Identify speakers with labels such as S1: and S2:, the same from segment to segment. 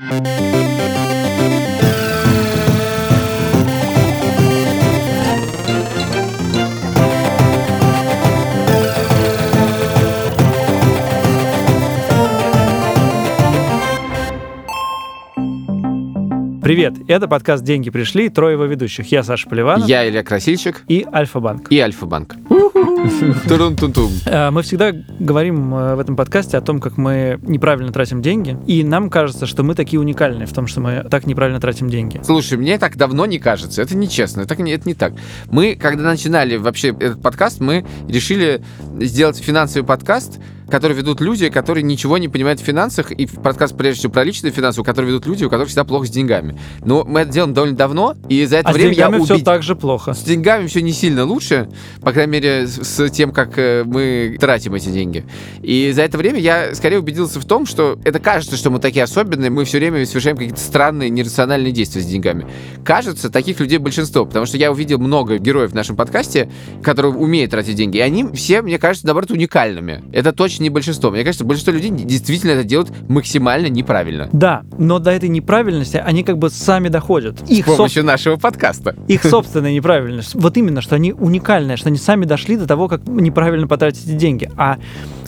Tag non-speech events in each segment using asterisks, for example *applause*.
S1: you это подкаст «Деньги пришли», трое его ведущих. Я Саша Поливанов.
S2: Я Илья Красильщик.
S1: И Альфа-банк.
S2: И Альфа-банк.
S1: Э, мы всегда говорим э, в этом подкасте о том, как мы неправильно тратим деньги, и нам кажется, что мы такие уникальные в том, что мы так неправильно тратим деньги.
S2: Слушай, мне так давно не кажется. Это нечестно. Это не, это не так. Мы, когда начинали вообще этот подкаст, мы решили сделать финансовый подкаст, который ведут люди, которые ничего не понимают в финансах, и подкаст, прежде всего, про личные финансы, у которых ведут люди, у которых всегда плохо с деньгами. Но мы это делаем довольно давно, и за это
S1: а
S2: время
S1: с деньгами
S2: я
S1: все
S2: убед...
S1: так же плохо.
S2: С деньгами все не сильно лучше, по крайней мере, с тем, как э, мы тратим эти деньги. И за это время я скорее убедился в том, что это кажется, что мы такие особенные, мы все время совершаем какие-то странные, нерациональные действия с деньгами. Кажется, таких людей большинство, потому что я увидел много героев в нашем подкасте, которые умеют тратить деньги, и они все, мне кажется, наоборот, уникальными. Это точно не большинство. Мне кажется, большинство людей действительно это делают максимально неправильно.
S1: Да, но до этой неправильности они как бы сами доходят.
S2: Их С помощью соб... нашего подкаста.
S1: Их собственная неправильность. Вот именно, что они уникальные, что они сами дошли до того, как неправильно потратить эти деньги. А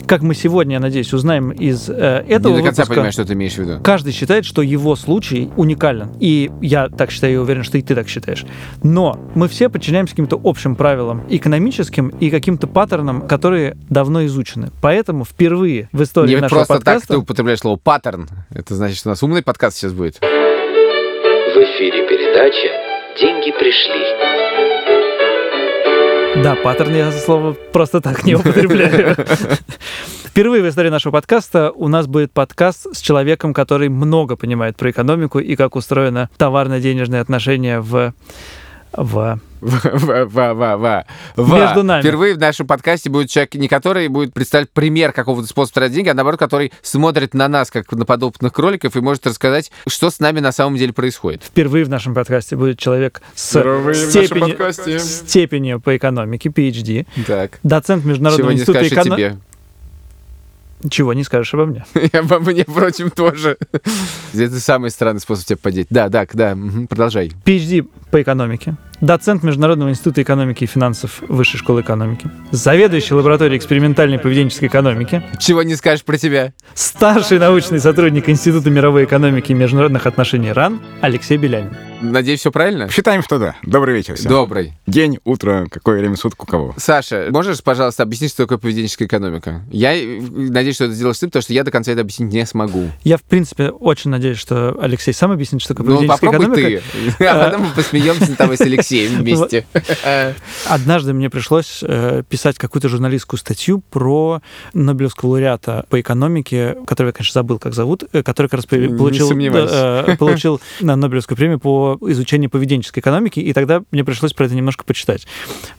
S1: как мы сегодня, я надеюсь, узнаем из э, этого
S2: Не до конца
S1: выпуска,
S2: понимаю, что ты имеешь в виду.
S1: Каждый считает, что его случай уникален. И я так считаю, и уверен, что и ты так считаешь. Но мы все подчиняемся каким-то общим правилам, экономическим и каким-то паттернам, которые давно изучены. Поэтому впервые в истории
S2: Не
S1: нашего
S2: просто
S1: подкаста...
S2: так ты употребляешь слово «паттерн». Это значит, что у нас умный подкаст сейчас будет. В
S3: эфире передача «Деньги пришли».
S1: Да, паттерн я слово просто так не употребляю. Впервые в истории нашего подкаста у нас будет подкаст с человеком, который много понимает про экономику и как устроено товарно-денежные отношения в в
S2: Между нами. Впервые в нашем подкасте будет человек, не который будет представить пример какого-то способа тратить деньги, а наоборот, который смотрит на нас, как на подопытных кроликов, и может рассказать, что с нами на самом деле происходит.
S1: Впервые в нашем подкасте будет человек с степени, степенью по экономике, PhD,
S2: так.
S1: доцент Международного
S2: Чего
S1: института
S2: экономики.
S1: Чего не скажешь обо мне? *laughs*
S2: И обо мне, впрочем, тоже. Это самый странный способ тебя подеть. Да, да, да, продолжай.
S1: PhD по экономике, доцент Международного института экономики и финансов Высшей школы экономики, заведующий лабораторией экспериментальной поведенческой экономики.
S2: Чего не скажешь про тебя?
S1: Старший научный сотрудник Института мировой экономики и международных отношений РАН Алексей Белянин.
S2: Надеюсь, все правильно?
S4: Считаем, что да. Добрый вечер всем.
S2: Добрый.
S4: День, утро, какое время суток у кого.
S2: Саша, можешь, пожалуйста, объяснить, что такое поведенческая экономика? Я надеюсь, что это сделаешь ты, потому что я до конца это объяснить не смогу.
S1: Я, в принципе, очень надеюсь, что Алексей сам объяснит, что такое поведенческая
S2: ну, попробуй
S1: экономика.
S2: ты, *laughs* а потом мы посмеемся там с Алексеем *laughs* вместе. *laughs*
S1: Однажды мне пришлось э, писать какую-то журналистскую статью про Нобелевского лауреата по экономике, который я, конечно, забыл, как зовут, э, который как раз получил, э, получил Нобелевскую премию по изучению поведенческой экономики, и тогда мне пришлось про это немножко почитать.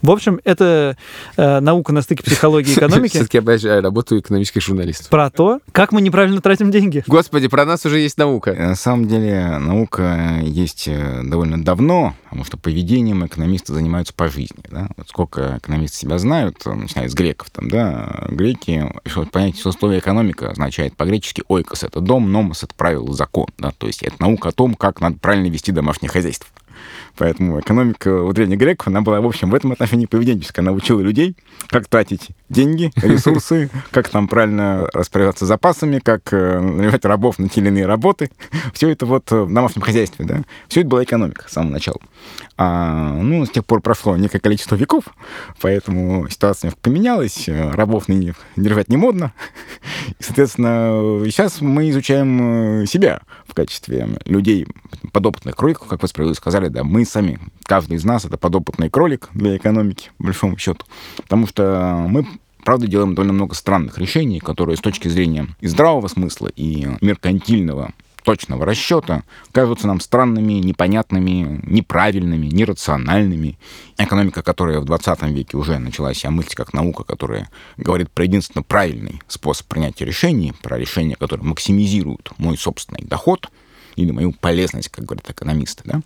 S1: В общем, это наука на стыке психологии и экономики.
S2: Все-таки я работаю экономический журналист.
S1: Про то, как мы неправильно тратим деньги.
S2: Господи, про нас уже есть наука.
S4: На самом деле, наука есть довольно давно, потому что поведением экономисты занимаются по жизни. Да? Вот сколько экономисты себя знают, начиная с греков, там, да, греки, что понятие что слово экономика означает по-гречески ойкос — это дом, номос — это правило, закон. Да? То есть это наука о том, как надо правильно вести домашнее хозяйство. Поэтому экономика у древних греков, она была, в общем, в этом отношении поведенческая. Она учила людей, как тратить деньги, *laughs* ресурсы, как там правильно распоряжаться запасами, как э, нанимать рабов на те или иные работы. *laughs* Все это вот в домашнем хозяйстве, да. Все это была экономика с самого начала. А, ну, с тех пор прошло некое количество веков, поэтому ситуация немножко поменялась, рабов ныне держать не модно. *laughs* И, соответственно, сейчас мы изучаем э, себя в качестве людей, подопытных кроликов, как вы справедливо сказали, да, мы сами, каждый из нас, это подопытный кролик для экономики, по большому счету, потому что мы правда, делаем довольно много странных решений, которые с точки зрения и здравого смысла, и меркантильного точного расчета кажутся нам странными, непонятными, неправильными, нерациональными. Экономика, которая в 20 веке уже начала себя мыслить как наука, которая говорит про единственно правильный способ принятия решений, про решения, которые максимизируют мой собственный доход или мою полезность, как говорят экономисты. Да?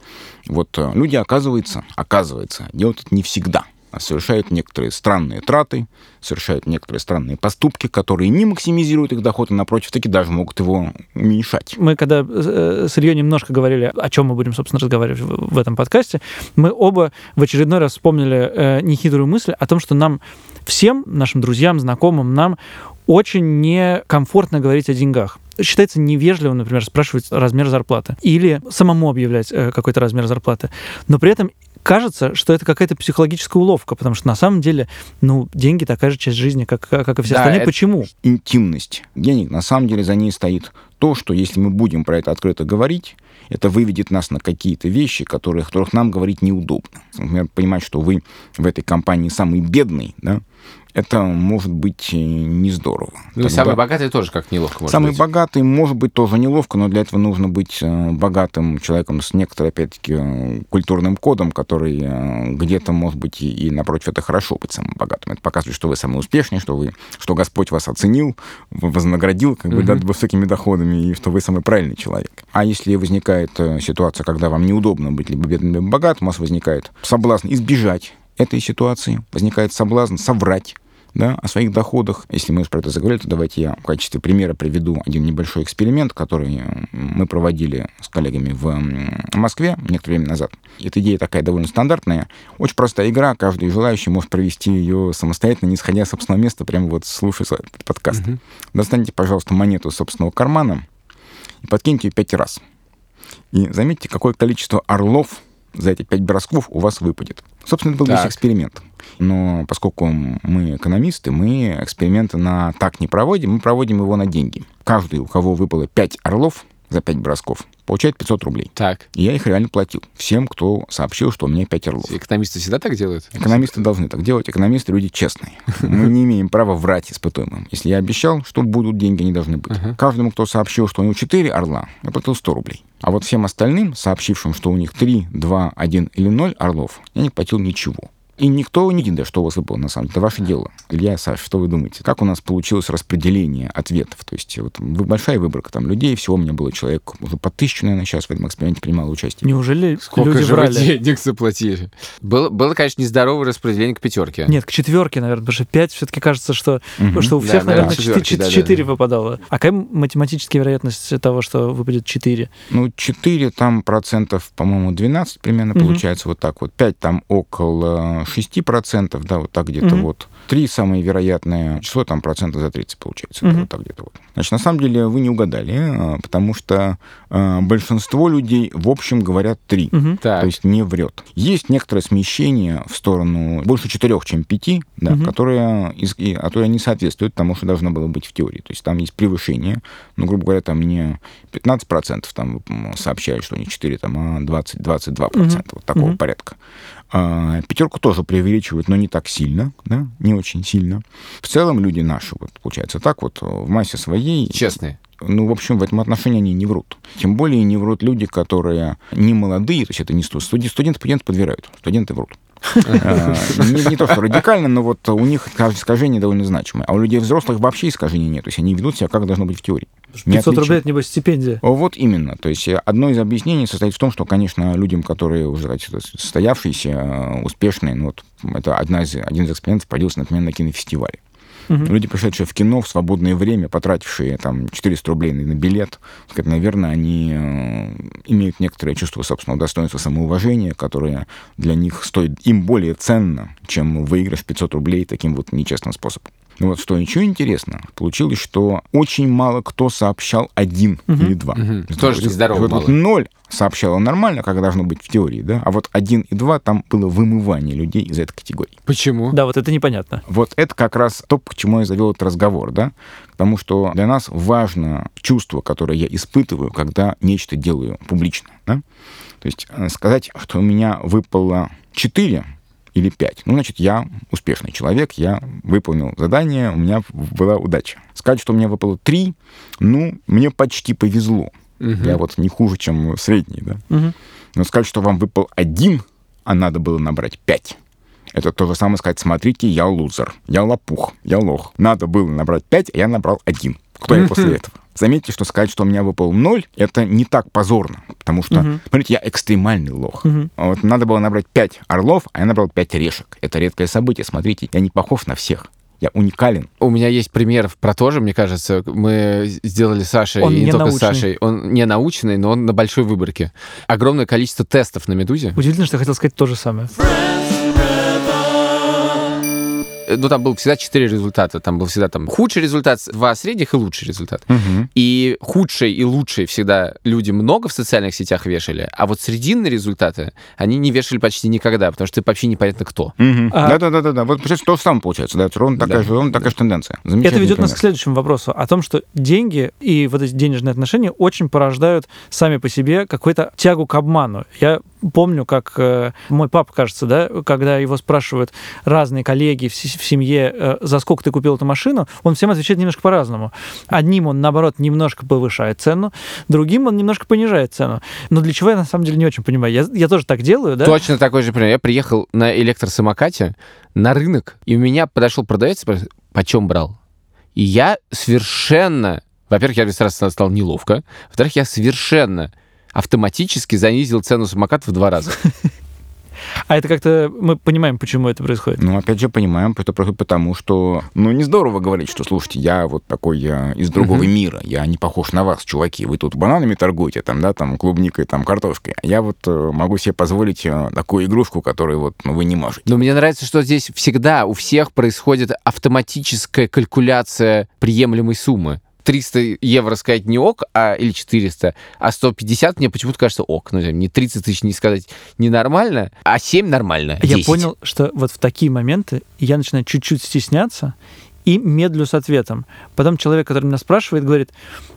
S4: Вот э, люди, оказывается, оказывается, делают это не всегда – совершают некоторые странные траты, совершают некоторые странные поступки, которые не максимизируют их доход, а напротив, таки даже могут его уменьшать.
S1: Мы когда э, с Ильей немножко говорили, о чем мы будем, собственно, разговаривать в этом подкасте, мы оба в очередной раз вспомнили э, нехитрую мысль о том, что нам всем, нашим друзьям, знакомым, нам очень некомфортно говорить о деньгах считается невежливым, например, спрашивать размер зарплаты или самому объявлять э, какой-то размер зарплаты. Но при этом кажется, что это какая-то психологическая уловка, потому что на самом деле, ну, деньги такая же часть жизни, как, как и все да, остальные. Почему?
S4: Интимность денег, на самом деле, за ней стоит то, что если мы будем про это открыто говорить, это выведет нас на какие-то вещи, которые, о которых нам говорить неудобно. Например, понимать, что вы в этой компании самый бедный, да, это может быть э, не здорово.
S2: Ну и самый богатый тоже как неловко может
S4: самый
S2: быть.
S4: Богатый может быть тоже неловко, но для этого нужно быть э, богатым человеком с некоторым, опять-таки, э, культурным кодом, который где-то, может быть, и, и напротив, это хорошо быть самым богатым. Это показывает, что вы самый успешный, что, вы, что Господь вас оценил, вознаградил как бы, uh-huh. высокими доходами, и что вы самый правильный человек. А если возникает ситуация, когда вам неудобно быть либо бедным, либо богатым, у вас возникает соблазн избежать этой ситуации, возникает соблазн соврать, да, о своих доходах. Если мы про это заговорили, то давайте я в качестве примера приведу один небольшой эксперимент, который мы проводили с коллегами в Москве некоторое время назад. Эта идея такая довольно стандартная. Очень простая игра, каждый желающий может провести ее самостоятельно, не сходя с собственного места, прямо вот слушая этот подкаст. Uh-huh. Достаньте, пожалуйста, монету собственного кармана и подкиньте ее пять раз. И заметьте, какое количество орлов за эти пять бросков у вас выпадет. Собственно, это был так. весь эксперимент. Но поскольку мы экономисты, мы эксперименты на так не проводим, мы проводим его на деньги. Каждый, у кого выпало 5 орлов за 5 бросков, получает 500 рублей.
S2: Так.
S4: И я их реально платил. Всем, кто сообщил, что у меня 5 орлов.
S2: Экономисты всегда так делают?
S4: Экономисты должны так делать. Экономисты люди честные. Мы не имеем права врать испытуемым. Если я обещал, что будут деньги, они должны быть. Каждому, кто сообщил, что у него 4 орла, я платил 100 рублей. А вот всем остальным, сообщившим, что у них 3, 2, 1 или 0 орлов, я не платил ничего. И никто не видит, что у вас выпало, на самом деле. Это ваше дело. Илья, Саш, что вы думаете? Как у нас получилось распределение ответов? То есть вот большая выборка там людей, всего у меня было человек уже по тысячу, наверное, сейчас в этом эксперименте принимало участие.
S1: Неужели
S2: Сколько
S1: люди
S2: же брали? денег заплатили? Было, было, конечно, нездоровое распределение к пятерке.
S1: Нет, к четверке, наверное, потому что пять все-таки кажется, что, угу. что у всех, да, наверное, четыре да, да, да. выпадало. А какая математическая вероятность того, что выпадет четыре?
S4: Ну, четыре там процентов, по-моему, 12 примерно угу. получается вот так вот. Пять там около 6%, процентов, да, вот так где-то mm-hmm. вот. Три самые вероятные число, там процентов за 30 получается, mm-hmm. да, вот так где-то вот. Значит, на самом деле вы не угадали, а, потому что э, большинство людей, в общем, говорят три, mm-hmm. то есть не врет. Есть некоторое смещение в сторону больше четырех, чем пяти, да, mm-hmm. которое, которое не соответствует тому, что должно было быть в теории. То есть там есть превышение, ну, грубо говоря, там не 15% там сообщают, что не 4, там, а 20-22%, mm-hmm. вот такого mm-hmm. порядка. А, пятерку тоже преувеличивают, но не так сильно, да, не очень сильно. В целом люди наши, вот, получается так вот, в массе своей...
S2: Честные.
S4: Ну, в общем, в этом отношении они не врут. Тем более не врут люди, которые не молодые, то есть это не студенты, студенты, студенты подбирают, студенты врут. *laughs* А, не, не то, что радикально, но вот у них искажение довольно значимое. А у людей взрослых вообще искажений нет. То есть они ведут себя, как должно быть в теории.
S1: 500 рублей, это, небось, стипендия.
S4: Вот именно. То есть одно из объяснений состоит в том, что, конечно, людям, которые уже так, состоявшиеся, э, успешные, ну, вот это одна из, один из экспериментов проводился, например, на кинофестивале. Угу. Люди, пришедшие в кино в свободное время, потратившие там 400 рублей на билет, сказать, наверное, они э, имеют некоторое чувство собственного достоинства, самоуважения, которое для них стоит им более ценно, чем выигрыш 500 рублей таким вот нечестным способом. Ну вот что еще интересно, получилось, что очень мало кто сообщал один угу. или два.
S2: Угу. Тоже нездорово
S4: вот, вот ноль сообщало нормально, как должно быть в теории, да, а вот один и два там было вымывание людей из этой категории.
S2: Почему?
S1: Да, вот это непонятно.
S4: Вот это как раз то, к чему я завел этот разговор, да, потому что для нас важно чувство, которое я испытываю, когда нечто делаю публично, да, то есть э, сказать, что у меня выпало четыре или 5. Ну, значит, я успешный человек, я выполнил задание, у меня была удача. Сказать, что у меня выпало 3, ну, мне почти повезло. Угу. Я вот не хуже, чем средний, да. Угу. Но сказать, что вам выпал один, а надо было набрать 5. Это то же самое сказать, смотрите, я лузер, я лопух, я лох. Надо было набрать 5, а я набрал один. Кто я после этого? Заметьте, что сказать, что у меня выпал ноль, это не так позорно, потому что, угу. смотрите, я экстремальный лох. Угу. Вот надо было набрать 5 орлов, а я набрал 5 решек. Это редкое событие, смотрите, я не похож на всех. Я уникален.
S2: У меня есть пример про то же, мне кажется. Мы сделали с Сашей, он и не, не только научный. с Сашей. Он не научный, но он на большой выборке. Огромное количество тестов на «Медузе».
S1: Удивительно, что я хотел сказать то же самое. Friends.
S2: Ну, там было всегда четыре результата. Там был всегда там худший результат, два средних и лучший результат.
S4: Угу.
S2: И худший и лучший всегда люди много в социальных сетях вешали, а вот срединные результаты они не вешали почти никогда, потому что вообще непонятно кто.
S4: Угу. А... Да-да-да. да. Вот получается то же самое получается. Да, ровно такая, да. же, ровно такая же тенденция.
S1: Это ведет пример. нас к следующему вопросу. О том, что деньги и вот эти денежные отношения очень порождают сами по себе какую-то тягу к обману. Я помню, как э, мой папа, кажется, да, когда его спрашивают разные коллеги в, в семье, э, за сколько ты купил эту машину, он всем отвечает немножко по-разному. Одним он, наоборот, немножко повышает цену, другим он немножко понижает цену. Но для чего я на самом деле не очень понимаю. Я, я тоже так делаю, да?
S2: Точно такой же пример. Я приехал на электросамокате на рынок, и у меня подошел продавец и спросил, почем брал? И я совершенно... Во-первых, я сразу стал неловко. Во-вторых, я совершенно автоматически занизил цену самоката в два раза. *laughs*
S1: А это как-то мы понимаем, почему это происходит?
S4: Ну, опять же, понимаем, это происходит потому, что, ну, не здорово говорить, что, слушайте, я вот такой я из другого uh-huh. мира, я не похож на вас, чуваки, вы тут бананами торгуете, там, да, там, клубникой, там, картошкой, а я вот э, могу себе позволить э, такую игрушку, которую вот ну, вы не можете.
S2: Но мне нравится, что здесь всегда у всех происходит автоматическая калькуляция приемлемой суммы. 300 евро сказать не ок, а, или 400, а 150 мне почему-то кажется ок. Ну, не 30 тысяч не сказать ненормально, а 7 нормально. 10.
S1: Я понял, что вот в такие моменты я начинаю чуть-чуть стесняться и медлю с ответом. Потом человек, который меня спрашивает, говорит,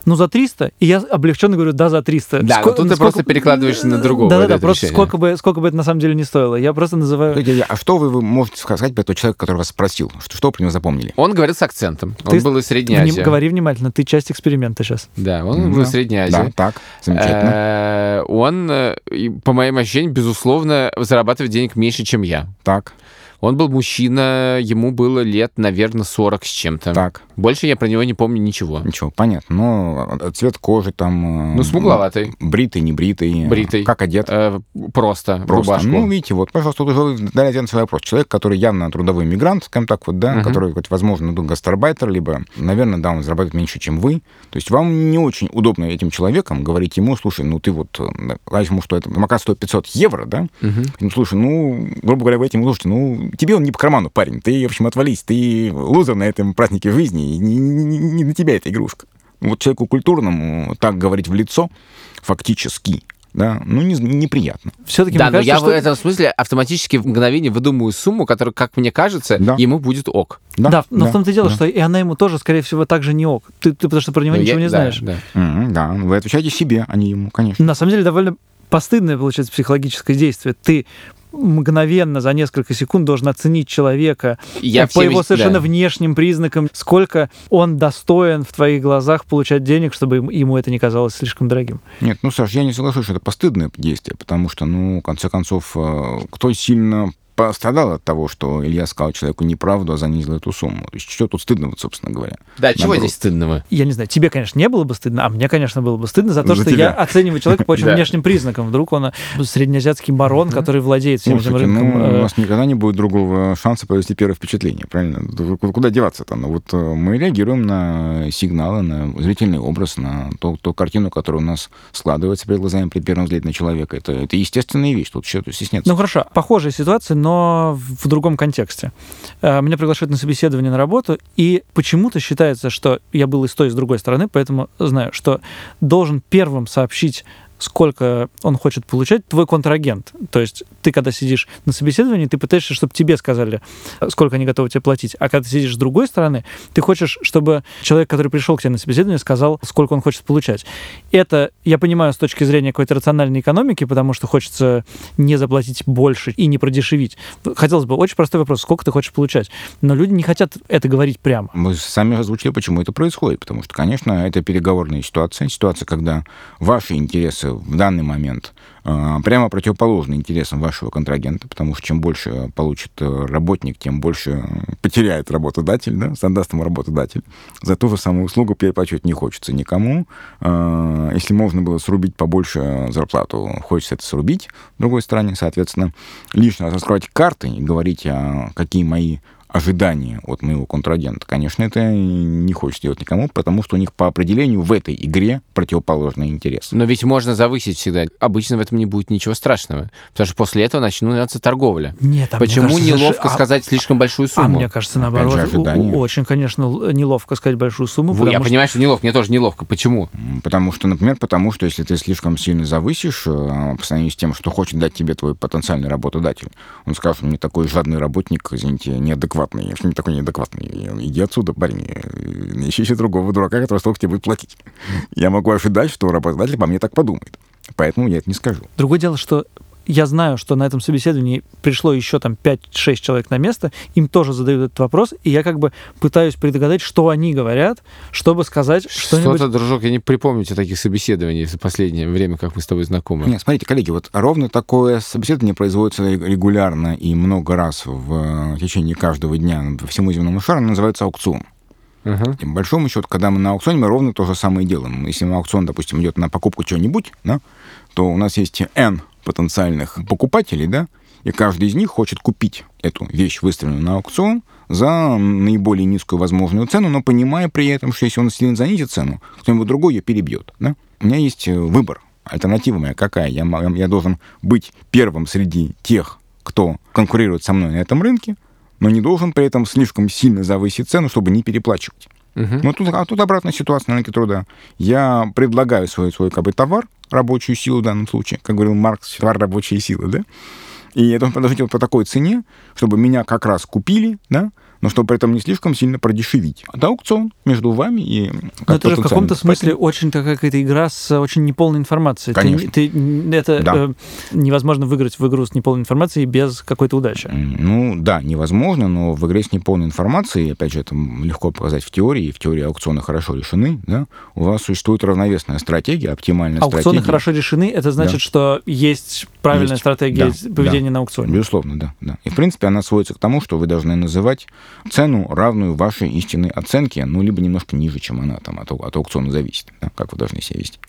S1: ну, за 300, и я облегченно говорю, да, за 300.
S2: Да, Ско... но тут ты просто перекладываешься на другого.
S1: Да-да-да, просто сколько бы, сколько бы это на самом деле не стоило. Я просто называю...
S4: А что вы, вы можете сказать про того человека, который вас спросил? Что, что вы про него запомнили?
S2: Он говорил с акцентом. Ты... Он был из Средней Азии.
S1: Вним... Говори внимательно, ты часть эксперимента сейчас.
S2: Да, он mm-hmm. был из Средней Азии. Да,
S4: так, замечательно.
S2: Э, он, э, по моим ощущениям, безусловно, зарабатывает денег меньше, чем я.
S4: Так.
S2: Он был мужчина, ему было лет, наверное, 40 с чем-то.
S4: Так.
S2: Больше я про него не помню ничего.
S4: Ничего, понятно. Но э, цвет кожи там...
S2: Э, ну, смугловатый.
S4: Бритый, не бритый.
S2: Бритый.
S4: Как одет? Э,
S2: просто,
S4: просто. Рубашку. Ну, видите, вот, пожалуйста, тут уже дали ответ на свой вопрос. Человек, который явно трудовой мигрант, скажем так, вот, да, uh-huh. который, вот, возможно, ну, гастарбайтер, либо, наверное, да, он зарабатывает меньше, чем вы. То есть вам не очень удобно этим человеком говорить ему, слушай, ну, ты вот, говоришь ему, что это макар стоит 500 евро, да? Uh-huh. Ну, слушай, ну, грубо говоря, вы этим, слушайте, ну, тебе он не по карману ну, парень, ты, в общем, отвались, ты лузер на этом празднике жизни, не, не, не на тебя эта игрушка. Вот человеку культурному так говорить в лицо фактически да, ну, не, неприятно.
S2: Все-таки да, но кажется, я что... в этом смысле автоматически в мгновение выдумываю сумму, которая, как мне кажется, да. ему будет ок.
S1: Да, да но да, в том-то и дело, да. что и она ему тоже, скорее всего, так же не ок. Ты, ты потому что про него ну, ничего я, не знаешь.
S2: Да,
S4: да. Mm-hmm, да, вы отвечаете себе, а не ему, конечно.
S1: На самом деле, довольно постыдное, получается, психологическое действие. Ты мгновенно за несколько секунд должен оценить человека Я по его совершенно да. внешним признакам, сколько он достоин в твоих глазах получать денег, чтобы ему это не казалось слишком дорогим.
S4: Нет, ну, Саш, я не соглашусь, что это постыдное действие, потому что, ну, в конце концов, э, кто сильно пострадал от того, что Илья сказал человеку неправду, а занизил эту сумму. То есть что тут стыдного, собственно говоря?
S2: Да, Наоборот. чего здесь стыдного?
S1: Я не знаю, тебе, конечно, не было бы стыдно, а мне, конечно, было бы стыдно за то, за что тебя. я оцениваю человека по очень *laughs* внешним признакам. Вдруг он э, среднеазиатский барон, который владеет всем этим рынком.
S4: Ну, у нас никогда не будет другого шанса провести первое впечатление, правильно? Куда деваться-то? Ну, вот э, мы реагируем на сигналы, на зрительный образ, на ту, ту картину, которая у нас складывается перед глазами при первом взгляде на человека. Это, это естественная вещь, тут что-то стесняться.
S1: Ну, хорошо, похожая ситуация, но в другом контексте. Э, меня приглашают на собеседование на работу, и почему-то считается, что я был и с той, и с другой стороны, поэтому знаю, что должен первым сообщить сколько он хочет получать, твой контрагент. То есть ты, когда сидишь на собеседовании, ты пытаешься, чтобы тебе сказали, сколько они готовы тебе платить. А когда ты сидишь с другой стороны, ты хочешь, чтобы человек, который пришел к тебе на собеседование, сказал, сколько он хочет получать. Это, я понимаю, с точки зрения какой-то рациональной экономики, потому что хочется не заплатить больше и не продешевить. Хотелось бы, очень простой вопрос, сколько ты хочешь получать. Но люди не хотят это говорить прямо.
S4: Мы сами озвучили, почему это происходит. Потому что, конечно, это переговорная ситуация. Ситуация, когда ваши интересы находится в данный момент а, прямо противоположно интересам вашего контрагента, потому что чем больше получит э, работник, тем больше потеряет работодатель, да, задаст ему работодатель. За ту же самую услугу переплачивать не хочется никому. А, если можно было срубить побольше зарплату, хочется это срубить. С другой стороны, соответственно, лишний раз раскрывать карты и говорить, какие мои ожидания от моего контрагента. Конечно, это не хочется делать никому, потому что у них по определению в этой игре противоположные интересы.
S2: Но ведь можно завысить всегда. Обычно в этом не будет ничего страшного, потому что после этого начнется торговля.
S1: Нет, а
S2: Почему
S1: кажется,
S2: неловко а... сказать слишком большую сумму? А
S1: мне кажется, наоборот, же, очень, конечно, неловко сказать большую сумму.
S2: Вы, я что... понимаю, что неловко, мне тоже неловко. Почему?
S4: Потому что, например, потому что если ты слишком сильно завысишь э, по сравнению с тем, что хочет дать тебе твой потенциальный работодатель, он скажет, мне такой жадный работник, извините, неадекватный неадекватный. Я не такой неадекватный. Иди отсюда, парень. Ищи еще другого дурака, который столько тебе будет платить. Я могу ожидать, что работодатель по мне так подумает. Поэтому я это не скажу.
S1: Другое дело, что я знаю, что на этом собеседовании пришло еще там 5-6 человек на место, им тоже задают этот вопрос, и я как бы пытаюсь предугадать, что они говорят, чтобы сказать что-нибудь...
S2: Что-то, дружок, я не припомню тебе таких собеседований в последнее время, как мы с тобой знакомы.
S4: Нет, смотрите, коллеги, вот ровно такое собеседование производится регулярно и много раз в течение каждого дня по всему земному шару, называется аукцион. Uh-huh. И по большому счету, когда мы на аукционе, мы ровно то же самое делаем. Если на аукцион, допустим, идет на покупку чего-нибудь, да, то у нас есть N потенциальных покупателей, да, и каждый из них хочет купить эту вещь, выставленную на аукцион, за наиболее низкую возможную цену, но понимая при этом, что если он сильно занизит цену, кто-нибудь другой ее перебьет. Да? У меня есть э, выбор. Альтернатива моя какая? Я, я должен быть первым среди тех, кто конкурирует со мной на этом рынке, но не должен при этом слишком сильно завысить цену, чтобы не переплачивать. Uh-huh. Ну, тут, а тут обратная ситуация на рынке труда. Я предлагаю свой, свой как бы, товар, рабочую силу в данном случае, как говорил Маркс, товар рабочей силы, да, и я должен предложить его по такой цене, чтобы меня как раз купили, да, но чтобы при этом не слишком сильно продешевить. Это аукцион между вами и...
S1: Но это же в каком-то смысле очень такая какая-то игра с очень неполной информацией.
S4: Конечно.
S1: Ты, ты, это да. э, невозможно выиграть в игру с неполной информацией без какой-то удачи.
S4: Ну да, невозможно, но в игре с неполной информацией, опять же, это легко показать в теории, и в теории аукционы хорошо решены, да, у вас существует равновесная стратегия, оптимальная
S1: аукционы
S4: стратегия.
S1: Аукционы хорошо решены, это значит, да. что есть правильная есть. стратегия да. поведения да. на аукционе.
S4: Безусловно, да, да. И в принципе она сводится к тому, что вы должны называть цену, равную вашей истинной оценке, ну, либо немножко ниже, чем она там от, от аукциона зависит, да, как вы должны себя вести.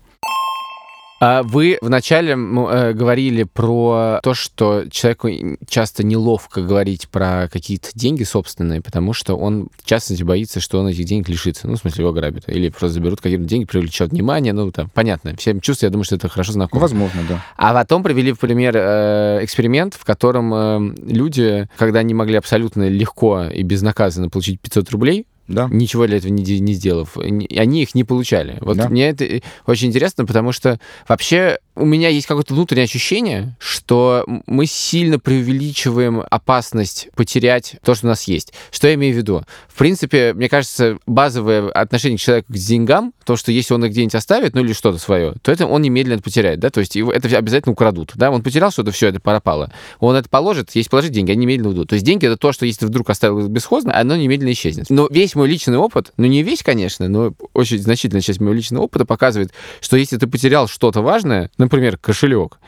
S2: А вы вначале э, говорили про то, что человеку часто неловко говорить про какие-то деньги собственные, потому что он в частности боится, что он этих денег лишится. Ну, в смысле, его грабят. Или просто заберут какие-то деньги, привлечет внимание. Ну, там, понятно. Всем чувства, я думаю, что это хорошо знакомо.
S4: Возможно, да.
S2: А потом привели в пример э, эксперимент, в котором э, люди, когда они могли абсолютно легко и безнаказанно получить 500 рублей,
S4: да.
S2: ничего для этого не, не сделав. Они их не получали. Вот да. мне это очень интересно, потому что вообще у меня есть какое-то внутреннее ощущение, что мы сильно преувеличиваем опасность потерять то, что у нас есть. Что я имею в виду? В принципе, мне кажется, базовое отношение к человеку к деньгам, то, что если он их где-нибудь оставит, ну или что-то свое, то это он немедленно потеряет, да, то есть его это обязательно украдут, да, он потерял что-то, все, это пропало. Он это положит, если положить деньги, они немедленно уйдут. То есть деньги это то, что если ты вдруг оставил бесхозно, оно немедленно исчезнет. Но весь мой личный опыт, ну не весь, конечно, но очень значительная часть моего личного опыта показывает, что если ты потерял что-то важное, например, кошелек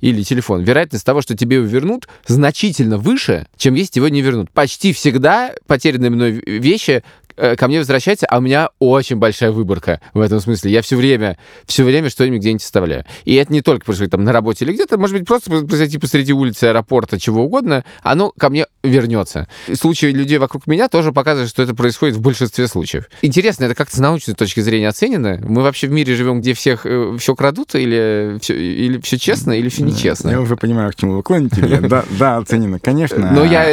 S2: или телефон, вероятность того, что тебе его вернут, значительно выше, чем если его не вернут. Почти всегда потерянные мной вещи ко мне возвращается, а у меня очень большая выборка в этом смысле. Я все время, все время что-нибудь где-нибудь оставляю. И это не только происходит там на работе или где-то, может быть, просто произойти посреди улицы, аэропорта, чего угодно, оно ко мне вернется. Случаи людей вокруг меня тоже показывают, что это происходит в большинстве случаев. Интересно, это как-то с научной точки зрения оценено? Мы вообще в мире живем, где всех э, все крадут, или все, или все честно, или все нечестно?
S4: Я уже понимаю, к чему вы клоните. Да, да, оценено, конечно.
S2: Ну, я...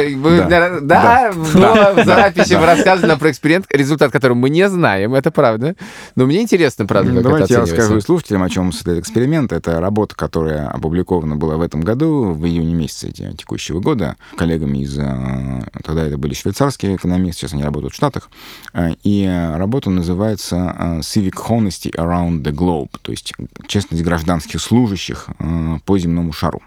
S2: Да, в записи вы рассказывали про эксперимент эксперимент, результат которого мы не знаем, это правда. Но мне интересно, правда, как
S4: Давайте
S2: это
S4: я расскажу слушателям, о чем этот эксперимент. Это работа, которая опубликована была в этом году, в июне месяце текущего года, коллегами из... Э, тогда это были швейцарские экономисты, сейчас они работают в Штатах. Э, и работа называется э, Civic Honesty Around the Globe, то есть честность гражданских служащих по земному шару.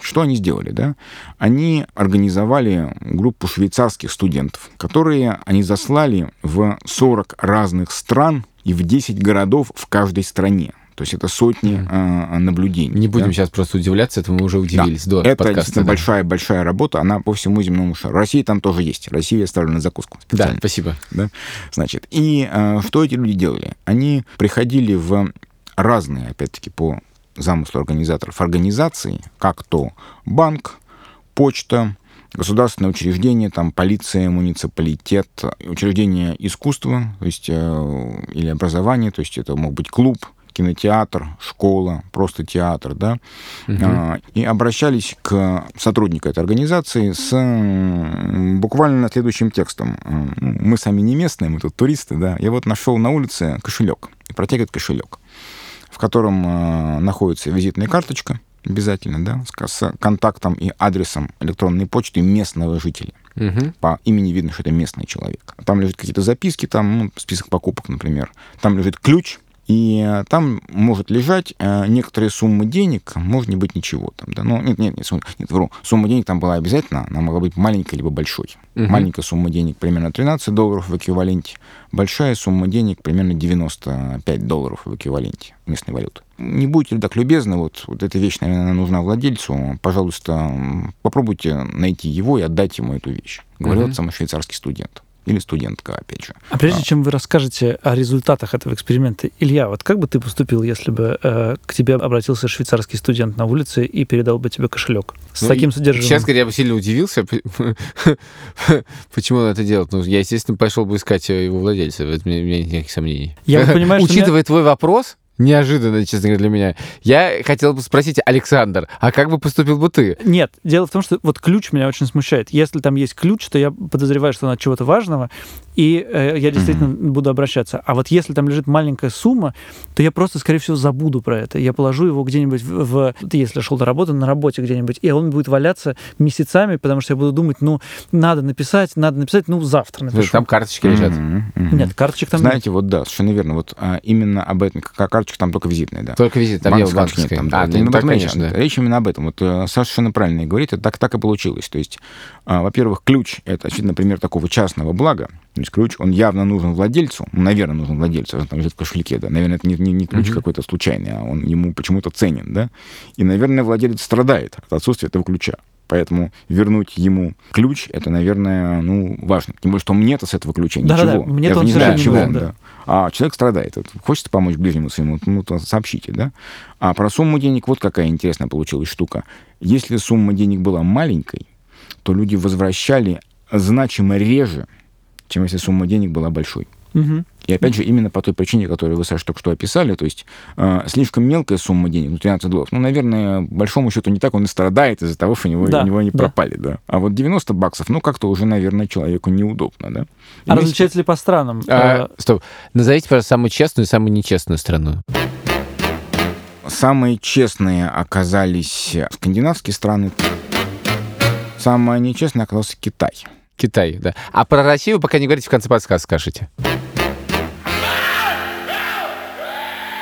S4: Что они сделали, да? Они организовали группу швейцарских студентов, которые они заслали в 40 разных стран и в 10 городов в каждой стране. То есть это сотни mm. наблюдений.
S2: Не будем да? сейчас просто удивляться, это мы уже удивились да. до
S4: Это подкаста, большая-большая да. работа, она по всему земному шару. Россия там тоже есть. Россия оставлена на закуску.
S2: Да, спасибо.
S4: Да? Значит, и э, что эти люди делали? Они приходили в разные, опять-таки, по замыслу организаторов организации, как то банк, почта, государственное учреждение, там полиция, муниципалитет, учреждение искусства, то есть э, или образование, то есть это мог быть клуб, кинотеатр, школа, просто театр, да, угу. и обращались к сотруднику этой организации с буквально следующим текстом. Ну, мы сами не местные, мы тут туристы, да. Я вот нашел на улице кошелек, и протягивает кошелек, котором а, находится визитная карточка, обязательно, да, с контактом и адресом электронной почты местного жителя. Угу. По имени видно, что это местный человек. Там лежат какие-то записки, там ну, список покупок, например. Там лежит ключ и э, там может лежать э, некоторые суммы денег, может не быть ничего. Там, да? ну, нет, нет, нет, нет, вру. Сумма денег там была обязательно, она могла быть маленькой либо большой. Угу. Маленькая сумма денег примерно 13 долларов в эквиваленте, большая сумма денег примерно 95 долларов в эквиваленте местной валюты. Не будете ли так любезны, вот, вот эта вещь, наверное, нужна владельцу, пожалуйста, попробуйте найти его и отдать ему эту вещь. Говорил угу. самый швейцарский студент или студентка, опять же.
S1: А прежде а. чем вы расскажете о результатах этого эксперимента, Илья, вот как бы ты поступил, если бы э, к тебе обратился швейцарский студент на улице и передал бы тебе кошелек с ну, таким содержимым?
S2: Сейчас, я бы сильно удивился, *laughs* почему он это делает. Ну, я, естественно, пошел бы искать его владельца, в этом у меня нет никаких сомнений.
S1: Я понимаю, *laughs*
S2: Учитывая твой вопрос, неожиданно, честно говоря, для меня. Я хотел бы спросить, Александр, а как бы поступил бы ты?
S1: Нет, дело в том, что вот ключ меня очень смущает. Если там есть ключ, то я подозреваю, что он от чего-то важного, и э, я действительно mm-hmm. буду обращаться. А вот если там лежит маленькая сумма, то я просто, скорее всего, забуду про это. Я положу его где-нибудь в, в если шел до работы, на работе где-нибудь, и он будет валяться месяцами, потому что я буду думать, ну, надо написать, надо написать, ну, завтра напишу.
S2: Там карточки лежат.
S1: Mm-hmm. Mm-hmm. Нет, карточек там
S4: Знаете, нет. вот да, совершенно верно. Вот а, именно об этом, карточка там только визитная, да.
S2: Только визитная, там нет банковской.
S4: Там, да, а, ну, так, конечно, да. Речь именно об этом. Вот э, Саша совершенно правильно говорит, это так, так и получилось. То есть, а, во-первых, ключ — это, очевидно, пример такого частного блага, то есть ключ, он явно нужен владельцу, наверное, нужен владельцу, он там лежит в кошельке, да, наверное, это не, не, не ключ uh-huh. какой-то случайный, а он ему почему-то ценен, да, и, наверное, владелец страдает от отсутствия этого ключа. Поэтому вернуть ему ключ, это, наверное, ну, важно. Тем более, что мне-то с этого ключа ничего. Да, да,
S1: мне
S4: Я не знаю,
S1: чего
S4: он, да. А человек страдает. Хочется помочь ближнему своему, ну, то сообщите, да. А про сумму денег вот какая интересная получилась штука. Если сумма денег была маленькой, то люди возвращали значимо реже, чем если сумма денег была большой. Угу. И опять же, именно по той причине, которую вы, Саша, только что описали, то есть э, слишком мелкая сумма денег, ну, 13 долларов, ну, наверное, большому счету не так он и страдает из-за того, что у него, да, у него они да. пропали, да. А вот 90 баксов, ну, как-то уже, наверное, человеку неудобно, да.
S1: И а вместе... различается ли по странам?
S2: А, э, стоп, назовите, пожалуйста, самую честную и самую нечестную страну.
S4: Самые честные оказались скандинавские страны. Самая нечестная оказался Китай.
S2: Китай, да. А про Россию пока не говорите, в конце подсказки скажите.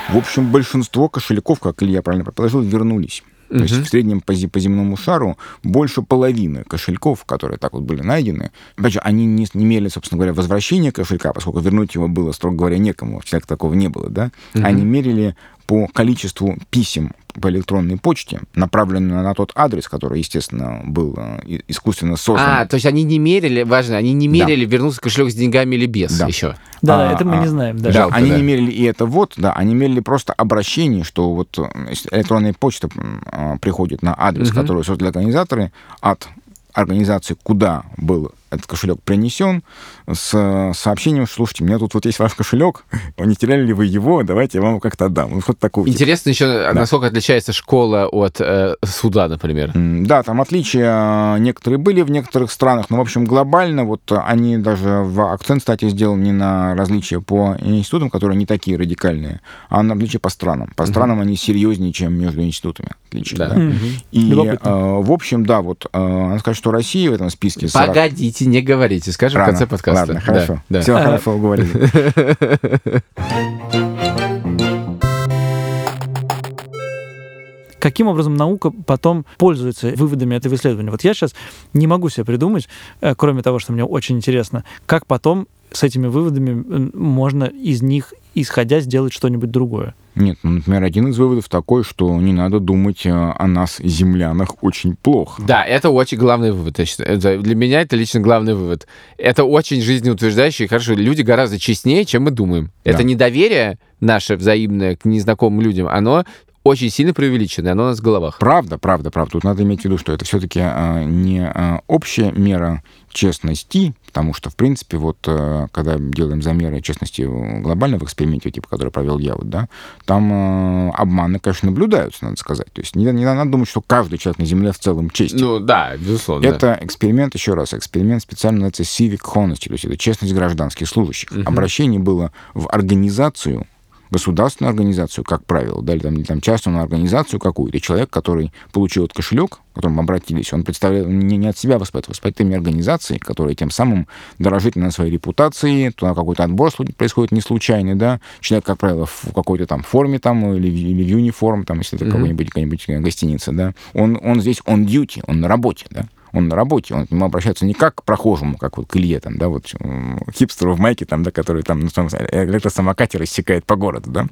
S4: В общем, большинство кошельков, как Илья правильно предположил, вернулись. То угу. есть в среднем по, по земному шару больше половины кошельков, которые так вот были найдены, опять же, они не, не имели, собственно говоря, возвращения кошелька, поскольку вернуть его было, строго говоря, некому, человека такого не было, да, угу. они мерили по количеству писем по электронной почте, направленную на тот адрес, который, естественно, был э, искусственно создан.
S2: А, то есть они не мерили, важно, они не мерили, да. вернулся кошелек с деньгами или без да. еще.
S1: Да, а, это мы а, не знаем.
S4: Да, жалко, они да. не мерили и это вот, да, они мерили просто обращение, что вот э, электронная почта приходит на адрес, угу. который создали организаторы, от организации, куда был этот кошелек принесен, с сообщением, что, слушайте, у меня тут вот есть ваш кошелек, *laughs* не теряли ли вы его, давайте я вам как-то отдам.
S2: Ну, вот такого Интересно типа. еще, да. насколько отличается школа от э, суда, например.
S4: Да, там отличия некоторые были в некоторых странах, но, в общем, глобально вот они даже в акцент, кстати, сделан не на различия по институтам, которые не такие радикальные, а на различия по странам. По странам угу. они серьезнее, чем между институтами. Отличия, да. Да? Угу. И, э, в общем, да, вот, э, надо сказать, что Россия в этом списке...
S2: 40... Погодите, говорите, не говорите. Скажем Рано. в конце подкаста.
S4: Ладно, хорошо. Да, Все хорошо уговорили. *laughs*
S1: каким образом наука потом пользуется выводами этого исследования. Вот я сейчас не могу себе придумать, э, кроме того, что мне очень интересно, как потом с этими выводами можно из них, исходя, сделать что-нибудь другое.
S4: Нет, ну, например, один из выводов такой, что не надо думать э, о нас, землянах, очень плохо.
S2: Да, это очень главный вывод, я считаю. Это, для меня это лично главный вывод. Это очень жизнеутверждающий. Хорошо, люди гораздо честнее, чем мы думаем. Да. Это недоверие наше взаимное к незнакомым людям, оно очень сильно преувеличено, оно у нас в головах.
S4: Правда, правда, правда. Тут надо иметь в виду, что это все-таки а, не а, общая мера честности, потому что, в принципе, вот а, когда делаем замеры честности глобально в эксперименте, типа, который провел я, вот, да, там а, обманы, конечно, наблюдаются, надо сказать. То есть не, не надо думать, что каждый человек на Земле в целом честен.
S2: Ну, да, безусловно.
S4: Это эксперимент, еще раз, эксперимент специально называется civic honesty, то есть это честность гражданских служащих. Угу. Обращение было в организацию, государственную организацию, как правило, да, или там, или там частную организацию какую-то, человек, который получил этот кошелек, к которому обратились, он представляет не, не от себя воспитывает, воспитывает имя организации, которая тем самым дорожит на своей репутации, туда какой-то отбор происходит не случайный, да, человек, как правило, в какой-то там форме там, или, или в юниформ, там, если это mm-hmm. какой-нибудь, какая-нибудь гостиница, да, он, он здесь on duty, он на работе, да, он на работе, он к нему обращается не как к прохожему, как вот к Илье, там, да, вот хипстеру в майке, там, да, который там на своем электросамокате рассекает по городу, да.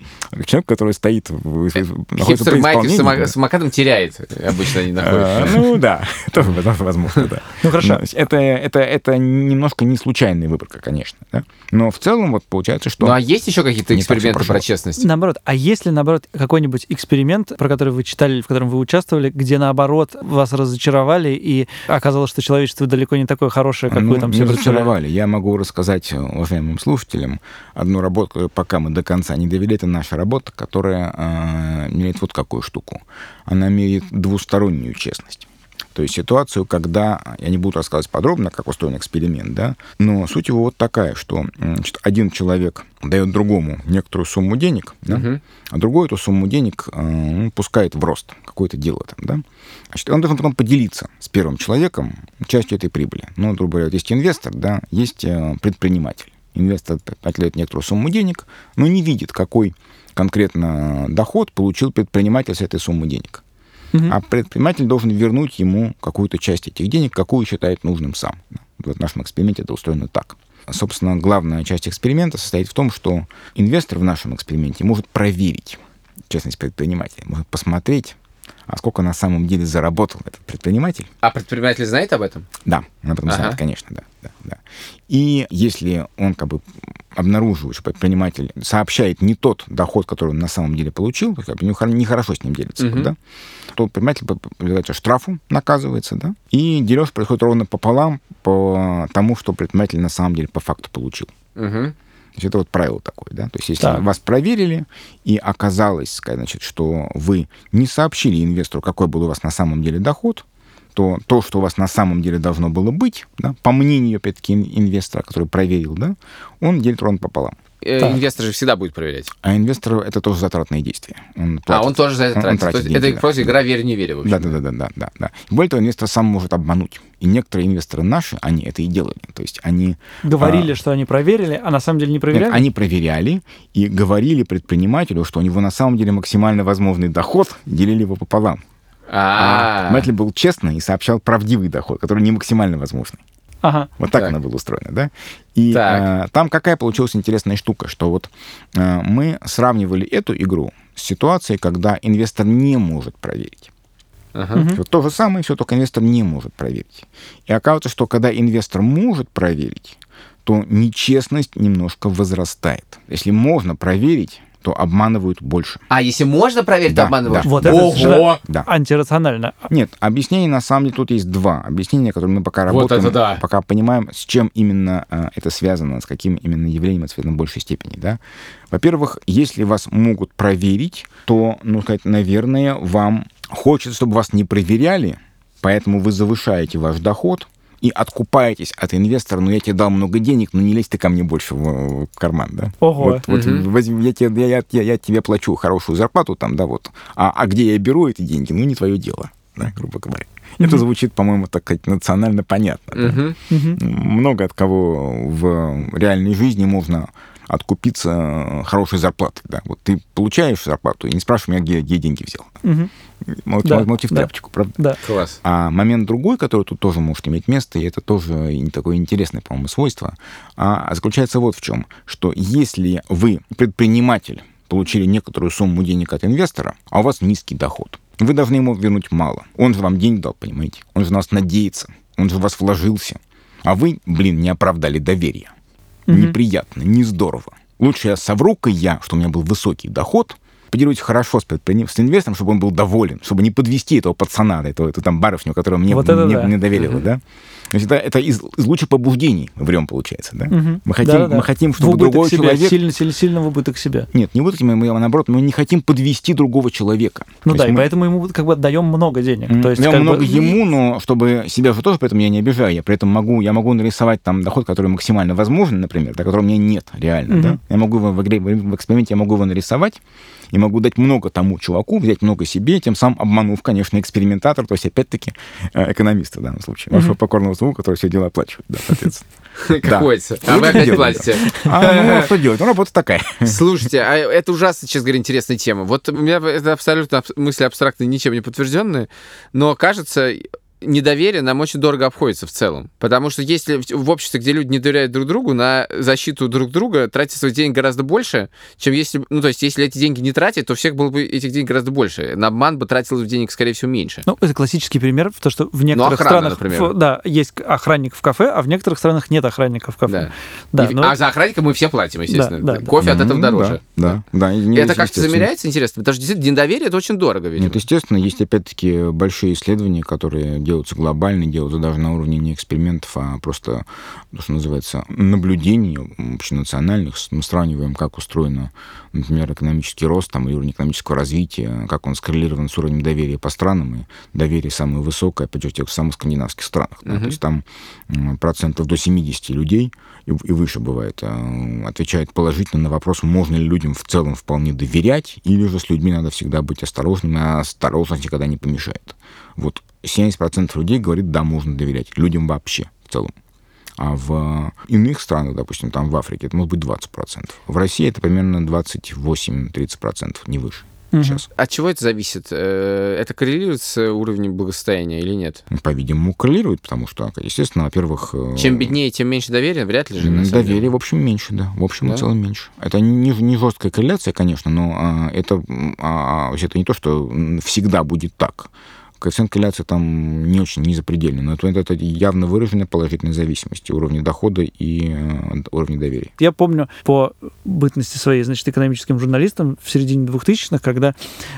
S4: Человек, который стоит... В,
S2: Хипстер в майке с да. самокатом теряет, обычно они находятся.
S4: А, ну, да, *laughs* тоже возможно, да. Ну, хорошо. Это, это, это немножко не случайная выборка, конечно, да. Но в целом вот получается, что...
S2: Ну, а есть еще какие-то эксперименты про честность?
S1: Наоборот, а если, наоборот, какой-нибудь эксперимент, про который вы читали, в котором вы участвовали, где, наоборот, вас разочаровали и оказалось, что человечество далеко не такое хорошее, как
S4: ну,
S1: вы там
S4: все разочаровали. Я могу рассказать уважаемым слушателям одну работу, пока мы до конца не довели. Это наша работа, которая э, меряет вот какую штуку. Она меряет двустороннюю честность. То есть ситуацию, когда, я не буду рассказывать подробно, как устроен эксперимент, да, но суть его вот такая, что значит, один человек дает другому некоторую сумму денег, да, угу. а другой эту сумму денег э, ну, пускает в рост, какое-то дело там, да. Значит, он должен потом поделиться с первым человеком частью этой прибыли. Ну, грубо говоря, есть инвестор, да, есть э, предприниматель. Инвестор отдает некоторую сумму денег, но не видит, какой конкретно доход получил предприниматель с этой суммы денег угу. а предприниматель должен вернуть ему какую-то часть этих денег, какую считает нужным сам. Вот в нашем эксперименте это устроено так. Собственно, главная часть эксперимента состоит в том, что инвестор в нашем эксперименте может проверить честность предпринимателя, может посмотреть, а сколько на самом деле заработал этот предприниматель.
S2: А предприниматель знает об этом?
S4: Да, он об этом ага. знает, конечно, да, да, да. И если он как бы обнаруживает, что предприниматель сообщает не тот доход, который он на самом деле получил, то есть нехорошо с ним делится, угу. да, то предприниматель подвергается штрафу, наказывается, да, и дележ происходит ровно пополам по тому, что предприниматель на самом деле по факту получил.
S2: Угу.
S4: Есть это вот правило такое, да? То есть если так. вас проверили, и оказалось, значит, что вы не сообщили инвестору, какой был у вас на самом деле доход, то то, что у вас на самом деле должно было быть, да, по мнению, опять-таки, инвестора, который проверил, да, он делит ровно пополам.
S2: Э, так. Инвестор же всегда будет проверять.
S4: А инвестор это тоже затратные действия.
S2: Он платит, а, он тоже за это тратит. Он тратит То есть деньги, это да. просто игра верь не верь,
S4: Да, да, да, да, да, да. Более того, инвестор сам может обмануть. И некоторые инвесторы наши, они это и делали. То есть они...
S1: Говорили, а, что они проверили, а на самом деле не проверяли?
S4: Нет, они проверяли и говорили предпринимателю, что у него на самом деле максимально возможный доход, делили его пополам. А, -а, -а. Предприниматель был честный и сообщал правдивый доход, который не максимально возможный.
S1: Ага.
S4: Вот так, так она была устроена, да? И э, там какая получилась интересная штука, что вот э, мы сравнивали эту игру с ситуацией, когда инвестор не может проверить. Ага. Вот то же самое, все только инвестор не может проверить. И оказывается, что когда инвестор может проверить, то нечестность немножко возрастает. Если можно проверить, то обманывают больше.
S2: А если можно проверить, да, то обманывают?
S1: Да. Вот Ого! это да. антирационально.
S4: Нет, объяснений на самом деле тут есть два. Объяснения, которые мы пока работаем, вот да. пока понимаем, с чем именно э, это связано, с каким именно явлением это связано в большей степени. Да? Во-первых, если вас могут проверить, то, ну, сказать, наверное, вам хочется, чтобы вас не проверяли, поэтому вы завышаете ваш доход, и откупаетесь от инвестора, ну, я тебе дал много денег, но не лезь ты ко мне больше в, в карман, да?
S1: Ого.
S4: Вот, вот угу. возьми, я, тебе, я, я, я тебе плачу хорошую зарплату там, да, вот. А, а где я беру эти деньги, ну, не твое дело, да, грубо говоря. Это звучит, по-моему, так сказать, национально понятно. Mm-hmm. Да? Mm-hmm. Много от кого в реальной жизни можно откупиться э, хорошей зарплатой. Да? Вот ты получаешь зарплату и не спрашивай меня, где, где деньги взял. Угу. Молчи, да, молчи в да. тряпочку, правда?
S1: Да.
S2: Класс.
S4: А момент другой, который тут тоже может иметь место, и это тоже такое интересное, по-моему, свойство, а, заключается вот в чем, что если вы предприниматель, получили некоторую сумму денег от инвестора, а у вас низкий доход, вы должны ему вернуть мало. Он же вам деньги дал, понимаете? Он же на вас надеется. Он же в вас вложился. А вы, блин, не оправдали доверие. Угу. Неприятно, не здорово. Лучше я совру-ка я, что у меня был высокий доход, подерусь хорошо с, с инвестором, чтобы он был доволен, чтобы не подвести этого пацана, эту, эту там барышню, которая мне, вот мне, да. мне доверила, угу. да? То есть это, это из, из лучших побуждений мы врем, получается, да? Угу. Мы, хотим, да, да. мы хотим, чтобы в другой
S1: себя,
S4: человек...
S1: Сильно, сильно, сильно в убыток себя.
S4: Нет, не в убыток мы, мы, наоборот, мы не хотим подвести другого человека.
S1: Ну То да, и мы... поэтому ему как бы отдаем много денег. Mm. То есть,
S4: даем много бы... ему, но чтобы себя же тоже, поэтому я не обижаю. Я при этом могу, я могу нарисовать там доход, который максимально возможен, например, да, которого у меня нет реально, mm-hmm. да? Я могу его в, игре, в эксперименте я могу его нарисовать, и могу дать много тому чуваку, взять много себе, тем самым обманув, конечно, экспериментатор, то есть, опять-таки, э, экономиста в данном случае, вашего покорного слугу, который все дела оплачивает, да, соответственно. *laughs*
S2: Какой-то. А вы опять платите.
S4: А, ну, что делать? Ну, работа такая.
S2: Слушайте, а это ужасно, честно говоря, интересная тема. Вот у меня это абсолютно мысли абстрактные, ничем не подтвержденные, но кажется, недоверие нам очень дорого обходится в целом. Потому что если в обществе, где люди не доверяют друг другу, на защиту друг друга тратить свои деньги гораздо больше, чем если... Ну, то есть, если эти деньги не тратить, то всех было бы этих денег гораздо больше. На обман бы тратилось денег, скорее всего, меньше.
S1: Ну, это классический пример, то, что в некоторых ну, охрана, странах... Например. В, да, есть охранник в кафе, а в некоторых странах нет охранника в кафе.
S2: Да. да И, но... А за охранника мы все платим, естественно. Да, да, Кофе да. от этого дороже.
S4: Да, да.
S2: да это как-то замеряется, интересно? Потому что действительно недоверие — это очень дорого, видимо.
S4: Нет, естественно, есть опять-таки большие исследования, которые делаются глобально, делаются даже на уровне не экспериментов, а просто, то, что называется, наблюдений общенациональных. Мы сравниваем, как устроено, например, экономический рост там, или уровень экономического развития, как он скоррелирован с уровнем доверия по странам, и доверие самое высокое, же, в самых скандинавских странах. Uh-huh. То есть там процентов до 70 людей и, и выше бывает, а, отвечает положительно на вопрос, можно ли людям в целом вполне доверять, или же с людьми надо всегда быть осторожным, а осторожность никогда не помешает. Вот 70% людей говорит, да, можно доверять людям вообще в целом. А в иных странах, допустим, там в Африке, это может быть 20%. В России это примерно 28-30%, не выше. Угу. Сейчас.
S2: От чего это зависит? Э, это коррелирует с уровнем благосостояния или нет?
S4: По-видимому, коррелирует, потому что, естественно, во-первых...
S2: Э, Чем беднее, тем меньше доверия, вряд ли же.
S4: Доверие, в общем, меньше, да. В общем да? и целом меньше. Это не, не жесткая корреляция, конечно, но а, это, а, это не то, что всегда будет так коэффициент корреляции там не очень, не запредельный, но это, это явно выраженная положительная зависимость уровня дохода и э, уровня доверия.
S1: Я помню по бытности своей, значит, экономическим журналистом в середине 2000-х, когда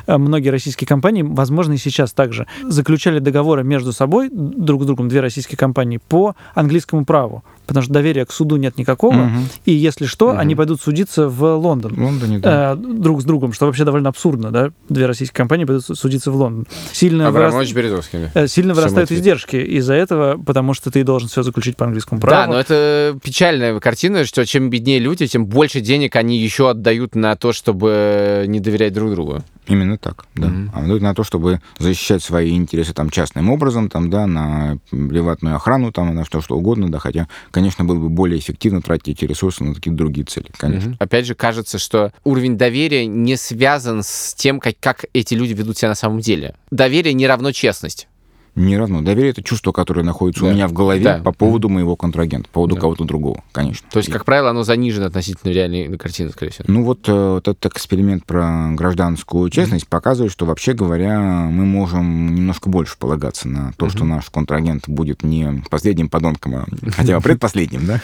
S1: э, многие российские компании, возможно, и сейчас также, заключали договоры между собой, друг с другом, две российские компании, по английскому праву потому что доверия к суду нет никакого, угу. и если что, угу. они пойдут судиться в Лондон. В
S4: Лондоне, да.
S1: Э, друг с другом, что вообще довольно абсурдно, да? Две российские компании пойдут судиться в Лондон.
S2: Сильно, Абрамович выраст...
S1: Э, сильно вырастают издержки из-за этого, потому что ты должен все заключить по английскому праву.
S2: Да, но это печальная картина, что чем беднее люди, тем больше денег они еще отдают на то, чтобы не доверять друг другу.
S4: Именно так, да. Mm-hmm. А на то, чтобы защищать свои интересы там частным образом, там, да, на приватную охрану, там, на что, что угодно, да, хотя, конечно, было бы более эффективно тратить эти ресурсы на какие-то другие цели, конечно. Mm-hmm.
S2: Опять же, кажется, что уровень доверия не связан с тем, как, как эти люди ведут себя на самом деле. Доверие не равно честность.
S4: Не равно. Доверие — это чувство, которое находится да. у меня в голове да. по поводу моего контрагента, по поводу да. кого-то другого, конечно.
S2: То есть, как правило, оно занижено относительно реальной картины, скорее всего.
S4: Ну вот, э, вот этот эксперимент про гражданскую честность mm-hmm. показывает, что, вообще говоря, мы можем немножко больше полагаться на то, mm-hmm. что наш контрагент будет не последним подонком, а хотя бы предпоследним, да,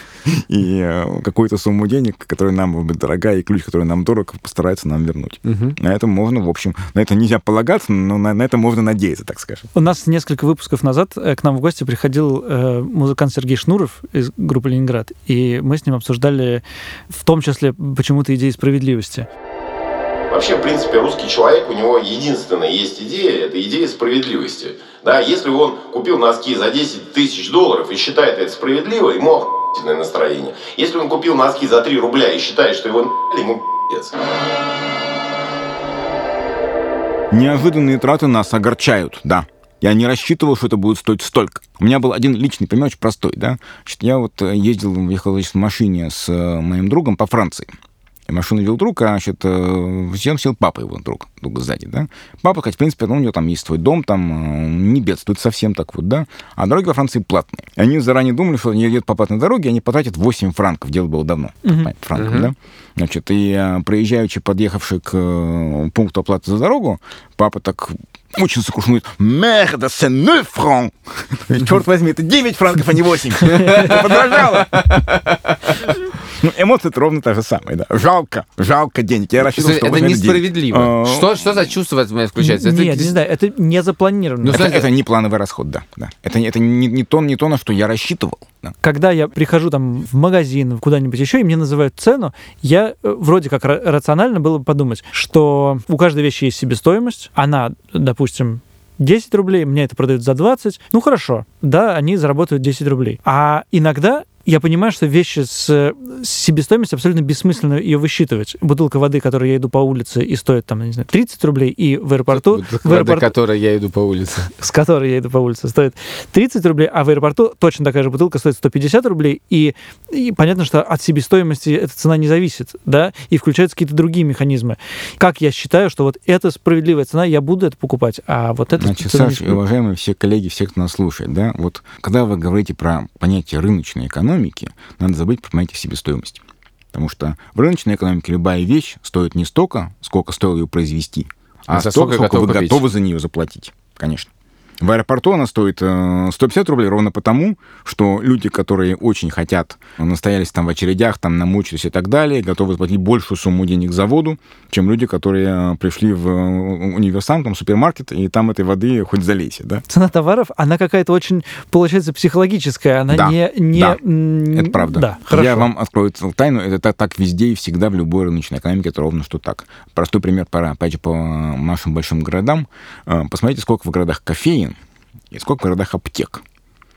S4: и э, какую-то сумму денег, которая нам будет дорогая, и ключ, который нам дорог, постарается нам вернуть. На это можно, в общем, на это нельзя полагаться, но на это можно надеяться, так скажем.
S1: У нас несколько несколько выпусков назад э, к нам в гости приходил э, музыкант Сергей Шнуров из группы «Ленинград», и мы с ним обсуждали в том числе почему-то идеи справедливости.
S5: Вообще, в принципе, русский человек, у него единственная есть идея, это идея справедливости. Да, если он купил носки за 10 тысяч долларов и считает это справедливо, ему охуительное настроение. Если он купил носки за 3 рубля и считает, что его ему пи***ец.
S4: Неожиданные траты нас огорчают, да. Я не рассчитывал, что это будет стоить столько. У меня был один личный очень простой, да. Значит, я вот э, ездил, ехал значит, в машине с э, моим другом по Франции. Машину вел друг, а, значит, всем сел папа его друг, друг сзади, да. Папа, хоть, в принципе, ну, у него там есть свой дом, там не бедствует совсем так вот, да. А дороги во Франции платные. И они заранее думали, что они едут по платной дороге, они потратят 8 франков. Дело было давно. Uh-huh. Франков, uh-huh. да. Значит, и проезжающий, подъехавший к пункту оплаты за дорогу, папа так очень сокрушен. Мерда, c'est 9 франк. *laughs* Черт возьми, это 9 франков, а не 8. *laughs* Подражало. Ну, эмоции ровно та же самая, да. Жалко, жалко денег. Я рассчитывал,
S2: что это несправедливо. А, что, что за чувство в этом включается?
S1: Нет, это... не знаю, это не запланировано.
S4: Ну, это, это не плановый расход, да. да. Это, это не, не, то, не то, на что я рассчитывал. Да.
S1: Когда я прихожу там в магазин, куда-нибудь еще, и мне называют цену, я э, вроде как рационально было бы подумать, что у каждой вещи есть себестоимость, она, допустим, 10 рублей, мне это продают за 20. Ну хорошо, да, они заработают 10 рублей. А иногда я понимаю, что вещи с, себестоимостью абсолютно бессмысленно ее высчитывать. Бутылка воды, которой я иду по улице и стоит там, не знаю, 30 рублей, и в аэропорту...
S2: Бутылка в аэропорту, воды, которой я иду по улице.
S1: С которой я иду по улице, стоит 30 рублей, а в аэропорту точно такая же бутылка стоит 150 рублей, и, и понятно, что от себестоимости эта цена не зависит, да, и включаются какие-то другие механизмы. Как я считаю, что вот это справедливая цена, я буду это покупать, а вот это...
S4: Значит, Саша, уважаемые все коллеги, все, кто нас слушает, да, вот когда вы говорите про понятие рыночной экономии, экономике надо забыть про понятие себестоимости. Потому что в рыночной экономике любая вещь стоит не столько, сколько стоило ее произвести, а, а столько, сколько вы купить. готовы за нее заплатить, конечно. В аэропорту она стоит 150 э, рублей ровно потому, что люди, которые очень хотят, настоялись там в очередях, там намучились и так далее, готовы заплатить большую сумму денег за воду, чем люди, которые э, пришли в э, универсам, там, супермаркет, и там этой воды хоть залейся, да?
S1: Цена товаров, она какая-то очень, получается, психологическая, она
S4: да,
S1: не... не...
S4: Да, это правда.
S1: Да, хорошо.
S4: Я вам открою тайну, это так, так везде и всегда в любой рыночной экономике, это ровно что так. Простой пример, пора, опять же, по нашим большим городам. Посмотрите, сколько в городах кофеин, и сколько в городах аптек.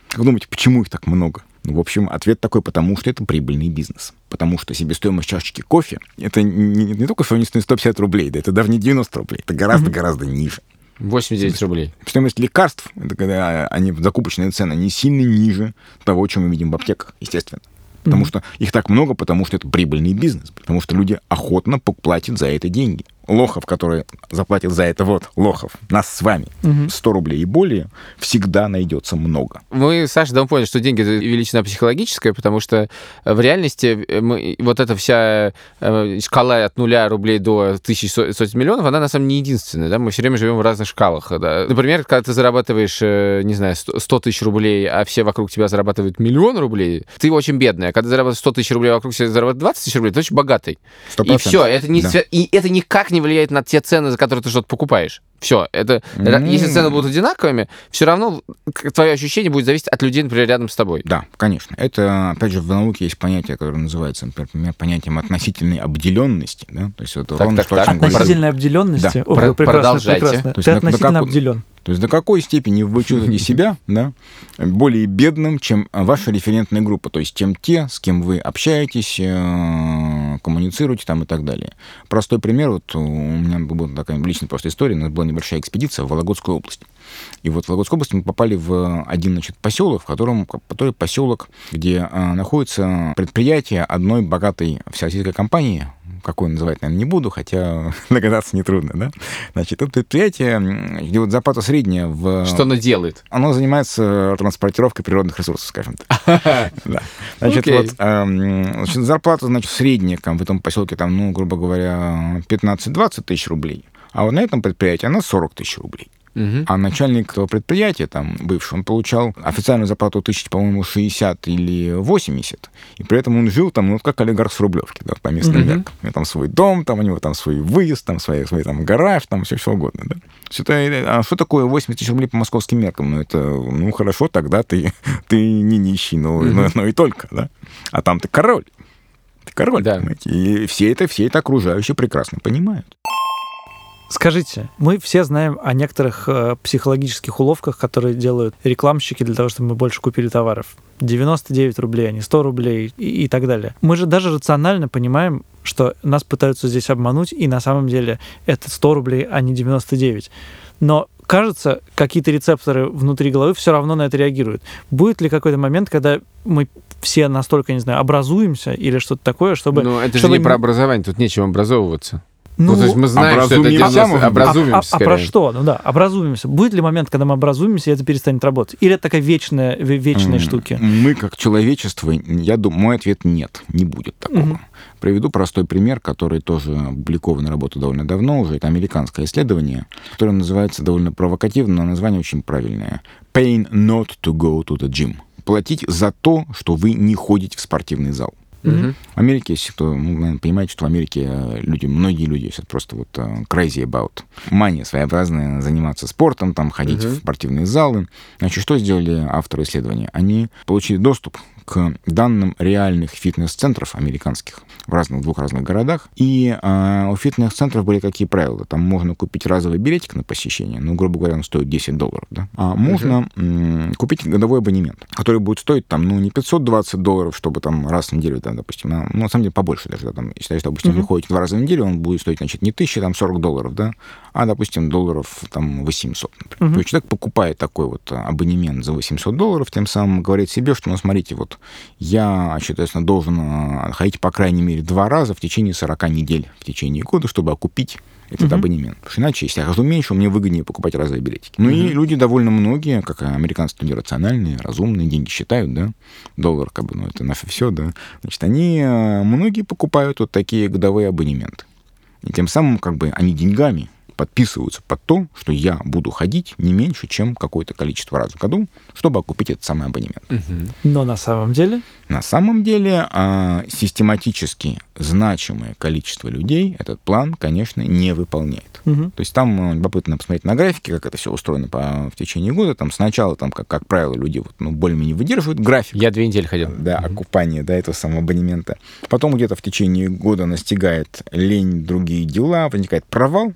S4: Как думаете, почему их так много? Ну, в общем, ответ такой, потому что это прибыльный бизнес. Потому что себестоимость чашечки кофе, это не, не, только что не 150 рублей, да, это даже не 90 рублей, это гораздо-гораздо mm-hmm. ниже.
S2: 89 рублей.
S4: Стоимость лекарств, это когда они закупочные цены, они сильно ниже того, чем мы видим в аптеках, естественно. Потому mm-hmm. что их так много, потому что это прибыльный бизнес, потому что люди охотно платят за это деньги лохов, которые заплатят за это, вот, лохов, нас с вами, угу. 100 рублей и более, всегда найдется много.
S2: Мы, Саша, давно поняли, что деньги — это величина психологическая, потому что в реальности э, мы, вот эта вся э, шкала от нуля рублей до тысяч сотен миллионов, она на самом деле не единственная, да, мы все время живем в разных шкалах, да. Например, когда ты зарабатываешь, э, не знаю, 100 тысяч рублей, а все вокруг тебя зарабатывают миллион рублей, ты очень бедный, а когда ты зарабатываешь 100 тысяч рублей, а вокруг тебя зарабатывают 20 тысяч рублей, ты очень богатый. 100%. И все, это, не, да. и это никак не не влияет на те цены, за которые ты что-то покупаешь. Все, это, mm-hmm. если цены будут одинаковыми, все равно твое ощущение будет зависеть от людей, например, рядом с тобой.
S4: Да, конечно. Это, опять же, в науке есть понятие, которое называется, например, понятием относительной обделенности. Да? То есть это так, ровно
S1: так, что так. Относительной обделенности. Да. Ох, Про- прекрасно, продолжайте. прекрасно. То есть Ты на, относительно на как... обделен.
S4: То есть до какой степени вы чувствуете себя да, более бедным, чем ваша референтная группа, то есть тем те, с кем вы общаетесь, э, коммуницируете там и так далее. Простой пример, вот у меня была такая личная просто история, у нас была небольшая экспедиция в Вологодскую область. И вот в Вологодской области мы попали в один значит, поселок, в котором, который поселок, где э, находится предприятие одной богатой всероссийской компании, какой называть, наверное, не буду, хотя *laughs* догадаться нетрудно, да? Значит, это предприятие делает зарплата средняя в...
S2: Что оно делает?
S4: Оно занимается транспортировкой природных ресурсов, скажем так. *laughs* Значит, вот эм, зарплата, значит, средняя в этом поселке, там, ну, грубо говоря, 15-20 тысяч рублей. А вот на этом предприятии она 40 тысяч рублей. Угу. А начальник этого предприятия, там, бывший, он получал официальную зарплату тысяч, по-моему, 60 или 80. И при этом он жил там, ну, как олигарх с Рублевки, да, по местным угу. меркам. У него там свой дом, там у него там свой выезд, там свой, свой там гараж, там все что угодно, да. Это, а что такое 80 тысяч рублей по московским меркам? Ну, это, ну, хорошо, тогда ты, *laughs* ты не нищий, но, угу. но, но и только, да. А там ты король. Ты король, да. понимаете? И все это, все это окружающие прекрасно понимают.
S1: Скажите, мы все знаем о некоторых э, психологических уловках, которые делают рекламщики для того, чтобы мы больше купили товаров. 99 рублей, а не 100 рублей и, и так далее. Мы же даже рационально понимаем, что нас пытаются здесь обмануть, и на самом деле это 100 рублей, а не 99. Но кажется, какие-то рецепторы внутри головы все равно на это реагируют. Будет ли какой-то момент, когда мы все настолько, не знаю, образуемся или что-то такое, чтобы...
S2: Ну, это
S1: чтобы
S2: же не про образование, тут нечем образовываться.
S1: Ну,
S2: Ну, то есть мы знаем, что это
S4: образумимся,
S2: дело- образумимся.
S1: а, а- а про что? Ну да, образуемся. Будет ли момент, когда мы образуемся, и это перестанет работать? Или это такая вечная, ве- вечная
S4: М,
S1: штуки?
S4: Мы, как человечество, я думаю, мой ответ нет, не будет такого.
S1: Мгм.
S4: Приведу простой пример, который тоже опубликован работа довольно давно уже. Это американское исследование, которое называется довольно провокативно, но название очень правильное. Pain not to go to the gym. Платить за то, что вы не ходите в спортивный зал.
S2: Мгм.
S4: В Америке, если кто, ну, понимаете, что в Америке э, люди, многие люди сейчас просто вот э, crazy about. Мания своеобразная, заниматься спортом, там, ходить
S2: Мгм.
S4: в спортивные залы. Значит, что сделали авторы исследования? Они получили доступ к данным реальных фитнес-центров американских в разных двух разных городах. И э, у фитнес-центров были какие правила? Там можно купить разовый билетик на посещение, ну, грубо говоря, он стоит 10 долларов, да? А можно м, купить годовой абонемент, который будет стоить там, ну, не 520 долларов, чтобы там раз в неделю, да, допустим, а, ну, на самом деле побольше даже, да, там, считаю, что, допустим,
S1: Мгм.
S4: вы ходите два раза в неделю, он будет стоить, значит, не 1000, там, 40 долларов, да, а, допустим, долларов, там, 800, например.
S1: Мгм.
S4: То есть человек покупает такой вот а, абонемент за 800 долларов, тем самым говорит себе, что, ну, смотрите, вот я, соответственно, должен а, ходить, по крайней мере, два раза в течение 40 недель в течение года, чтобы окупить этот
S1: Мгм.
S4: абонемент. Потому что иначе, если я хожу меньше, мне выгоднее покупать разовые билетики. Ну и
S2: Мгм.
S4: люди довольно многие, как и американцы, люди рациональные, разумные, деньги считают, да, доллар, как бы, ну, это наше все, да. Значит, они, э, многие покупают вот такие годовые абонементы. И тем самым, как бы, они деньгами подписываются под то, что я буду ходить не меньше, чем какое-то количество раз в году, чтобы окупить этот самый абонемент.
S2: Мгм.
S1: Но на самом деле...
S4: На самом деле, а, систематически значимое количество людей этот план, конечно, не выполняет.
S1: Мгм.
S4: То есть там э, любопытно посмотреть на графике, как это все устроено по, в течение года. Там сначала, там, как, как правило, люди вот, ну, более-менее выдерживают график.
S2: Я две недели ходил.
S4: Да, окупание, да, этого самого абонемента. Потом где-то в течение года настигает лень, другие дела, возникает провал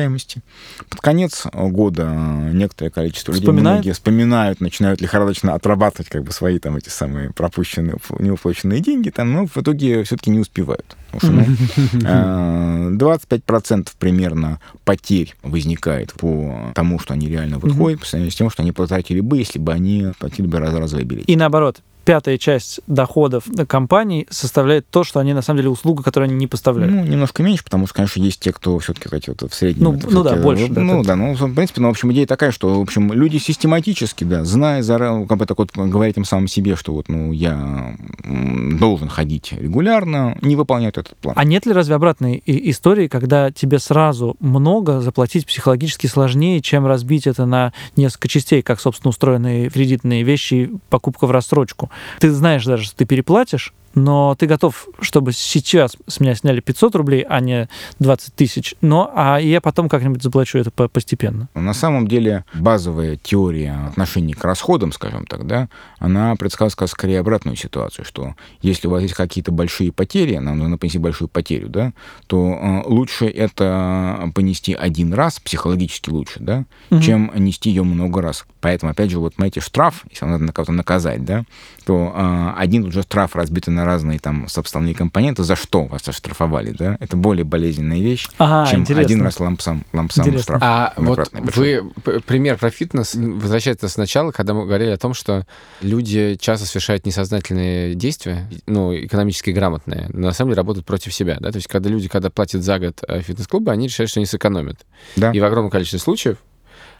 S4: посещаемости. Под конец года э, некоторое количество людей, многие вспоминают, начинают лихорадочно отрабатывать как бы свои там эти самые пропущенные, неуплаченные деньги, там, но в итоге все-таки не успевают. Потому что, ну, *laughs* э, 25% примерно потерь возникает по тому, что они реально выходят, по сравнению с тем, что они потратили бы, если бы они платили бы раз- разовые билеты.
S1: И наоборот, пятая часть доходов компаний составляет то, что они на самом деле услуга, которую они не поставляют.
S4: Ну, немножко меньше, потому что, конечно, есть те, кто все-таки, вот в среднем...
S1: Ну, ну да, больше, да,
S4: Ну,
S1: это-
S4: да, ну, в принципе, ну, в общем, идея такая, что, в общем, люди систематически, да, зная заранее, как бы так вот говорить им самому себе, что вот, ну, я должен ходить регулярно, не выполняют этот план.
S1: А нет ли разве обратной истории, когда тебе сразу много заплатить психологически сложнее, чем разбить это на несколько частей, как, собственно, устроены кредитные вещи, покупка в рассрочку? Ты знаешь даже, что ты переплатишь, но ты готов, чтобы сейчас с меня сняли 500 рублей, а не 20 тысяч, но а я потом как-нибудь заплачу это по- постепенно.
S4: На самом деле базовая теория отношений к расходам, скажем так, да, она предсказывает скорее обратную ситуацию, что если у вас есть какие-то большие потери, нам нужно понести большую потерю, да, то э, лучше это понести один раз, психологически лучше, да,
S1: Мгм.
S4: чем нести ее много раз. Поэтому, опять же, вот, знаете, штраф, если вам надо на кого-то наказать, да, то э, один уже штраф разбитый на разные там составные компоненты, за что вас оштрафовали, да, это более болезненная вещь,
S1: Ага,
S4: чем
S1: интересно.
S4: один раз лампсам, лампсам штраф.
S2: А вот
S4: большой.
S2: вы пример про фитнес возвращается сначала, когда мы говорили о том, что люди часто совершают несознательные действия, ну, экономически грамотные, но на самом деле работают против себя, да, то есть когда люди, когда платят за год э, фитнес-клубы, они решают, что они сэкономят.
S4: Да.
S2: И в огромном количестве случаев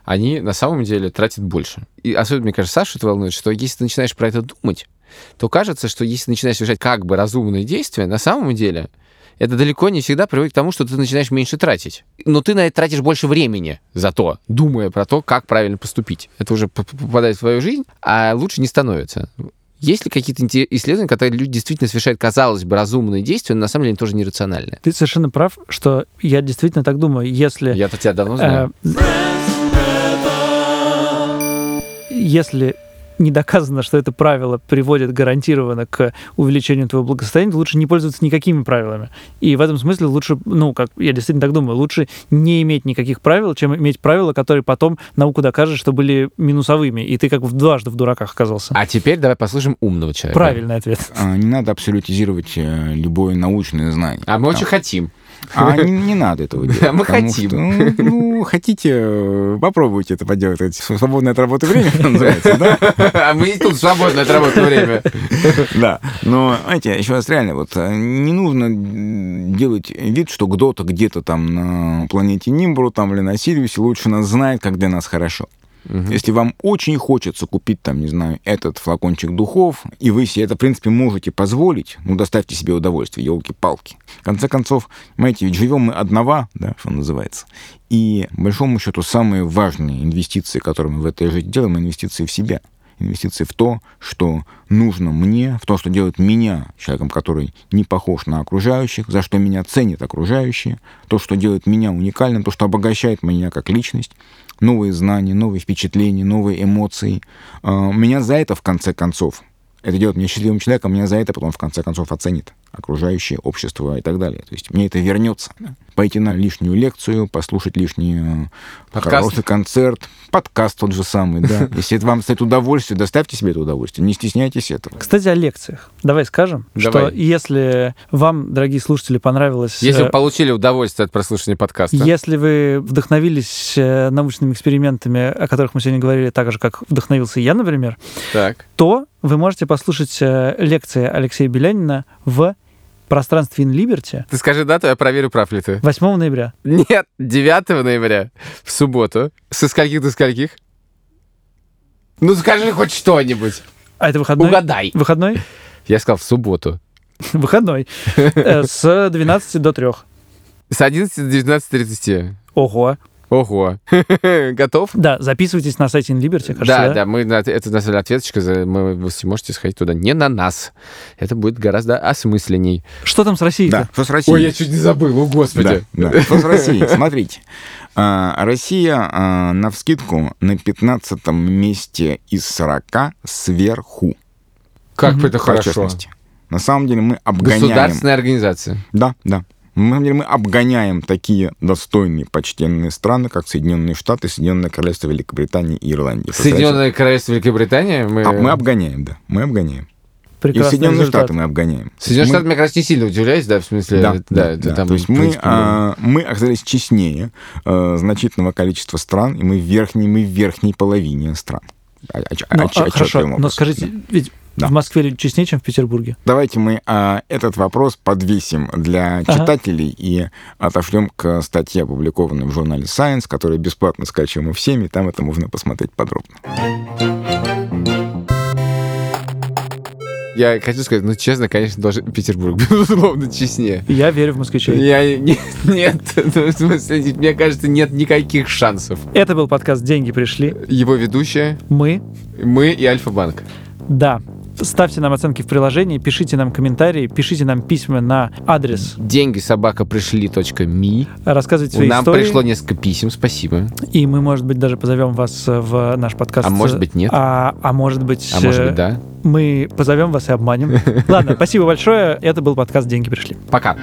S2: они на самом деле тратят больше. И особенно, мне кажется, Саша это волнует, что если ты начинаешь про это думать, то кажется, что если ты начинаешь совершать как бы разумные действия, на самом деле это далеко не всегда приводит к тому, что ты начинаешь меньше тратить. Но ты на это тратишь больше времени зато, думая про то, как правильно поступить. Это уже попадает в твою жизнь, а лучше не становится. Есть ли какие-то исследования, которые люди действительно совершают, казалось бы, разумные действия, но на самом деле они тоже нерациональные?
S1: Ты совершенно прав, что я действительно так думаю. Если
S2: Я-то тебя давно знаю.
S1: Э, Если не доказано, что это правило приводит гарантированно к увеличению твоего благосостояния, то лучше не пользоваться никакими правилами. И в этом смысле лучше, ну, как я действительно так думаю, лучше не иметь никаких правил, чем иметь правила, которые потом науку докажет, что были минусовыми, и ты как бы дважды в дураках оказался.
S2: А теперь давай послушаем умного человека.
S1: Правильный ответ.
S4: А, Не надо абсолютизировать э, любое научное знание.
S2: А мы очень хотим.
S4: А *laughs* не, не надо этого делать.
S2: Мы хотим. Что,
S4: ну, ну, хотите, попробуйте это поделать. Это свободное от работы время *laughs* называется, да? *laughs*
S2: А мы и тут свободное от работы время.
S4: Да. Но, знаете, еще раз реально, вот не нужно делать вид, что кто-то где-то там на планете Нимбру там или на Сириусе лучше нас знает, как для нас хорошо. Угу. Если вам очень хочется купить, там, не знаю, этот флакончик духов, и вы себе это, в принципе, можете позволить, ну, доставьте себе удовольствие, елки-палки. В конце концов, понимаете, ведь живем мы одного, да, что называется. И, большому счету, самые важные инвестиции, которые мы в этой жизни делаем, инвестиции в себя инвестиции в то, что нужно мне, в то, что делает меня человеком, который не похож на окружающих, за что меня ценят окружающие, то, что делает меня уникальным, то, что обогащает меня как личность новые знания, новые впечатления, новые эмоции. А, меня за это, в конце концов, это делает меня счастливым человеком, меня за это потом, в конце концов, оценит окружающее общество и так далее. То есть мне это вернется. Пойти на лишнюю лекцию, послушать лишний э, подкаст. хороший концерт, подкаст тот же самый, да. *laughs* Если это вам стоит удовольствие, доставьте себе это удовольствие, не стесняйтесь этого.
S1: Кстати, о лекциях. Давай скажем, Давай. что если вам, дорогие слушатели, понравилось...
S2: Если вы э, получили удовольствие от прослушивания подкаста.
S1: Если вы вдохновились э, научными экспериментами, о которых мы сегодня говорили, так же, как вдохновился я, например,
S2: так.
S1: то вы можете послушать лекции Алексея Белянина в пространстве In Liberty.
S2: Ты скажи дату, я проверю, прав ли ты.
S1: 8 ноября.
S2: Нет, 9 ноября, в субботу. Со скольких до скольких? Ну, скажи хоть что-нибудь.
S1: А это выходной?
S2: Угадай.
S1: Выходной?
S2: Я сказал в субботу. *laughs*
S1: Выходной. Э, с *laughs* 12 до 3.
S2: С 11 до 19.30.
S1: Ого.
S2: Ого. *laughs* Готов?
S1: Да, записывайтесь на сайте InLiberty, кажется,
S2: да? Да, да, мы, это на самом ответочка, мы, вы можете сходить туда не на нас. Это будет гораздо осмысленней.
S1: Что там с Россией?
S4: Да, что с Россией?
S2: Ой, я чуть не забыл, о господи.
S4: Да, да. Что с Россией? *laughs* Смотрите. А, Россия а, на вскидку на 15 месте из 40 сверху.
S2: Как угу. это хорошо.
S4: На самом деле мы обгоняем...
S2: Государственная организация.
S4: Да, да. Мы, мы обгоняем такие достойные, почтенные страны, как Соединенные Штаты, Соединенное Королевство Великобритании и Ирландии.
S2: Соединенное Королевство Великобритании?
S4: Мы... А, мы обгоняем, да. Мы обгоняем. Прекрасный и Соединенные результат. Штаты мы обгоняем.
S2: Соединенные мы... Штаты как раз не сильно удивляюсь, да, в смысле...
S4: Да, да, да, там, То есть мы, а, мы оказались честнее а, значительного количества стран, и мы в верхней, мы в верхней половине стран.
S1: А, ну, а, хорошо, но скажите, ведь да. В Москве честнее, чем в Петербурге?
S4: Давайте мы а, этот вопрос подвесим для ага. читателей и отошлем к статье, опубликованной в журнале Science, которая бесплатно скачиваема всеми, там это можно посмотреть подробно.
S2: Я хочу сказать, ну, честно, конечно, должен Петербург, *laughs* безусловно, честнее.
S1: Я верю в москвичей.
S2: Я, не, нет, *laughs* ну, в смысле, мне кажется, нет никаких шансов.
S1: Это был подкаст «Деньги пришли».
S2: Его ведущие.
S1: Мы.
S2: Мы и Альфа-банк.
S1: Да. Ставьте нам оценки в приложении, пишите нам комментарии, пишите нам письма на адрес
S2: деньги собака пришли ми.
S1: Рассказывайте свои
S2: Нам
S1: истории.
S2: пришло несколько писем, спасибо.
S1: И мы, может быть, даже позовем вас в наш подкаст.
S2: А может быть, нет.
S1: А, а может быть...
S2: А может быть, да.
S1: Мы позовем вас и обманем. *laughs* Ладно, спасибо большое. Это был подкаст «Деньги пришли».
S2: Пока.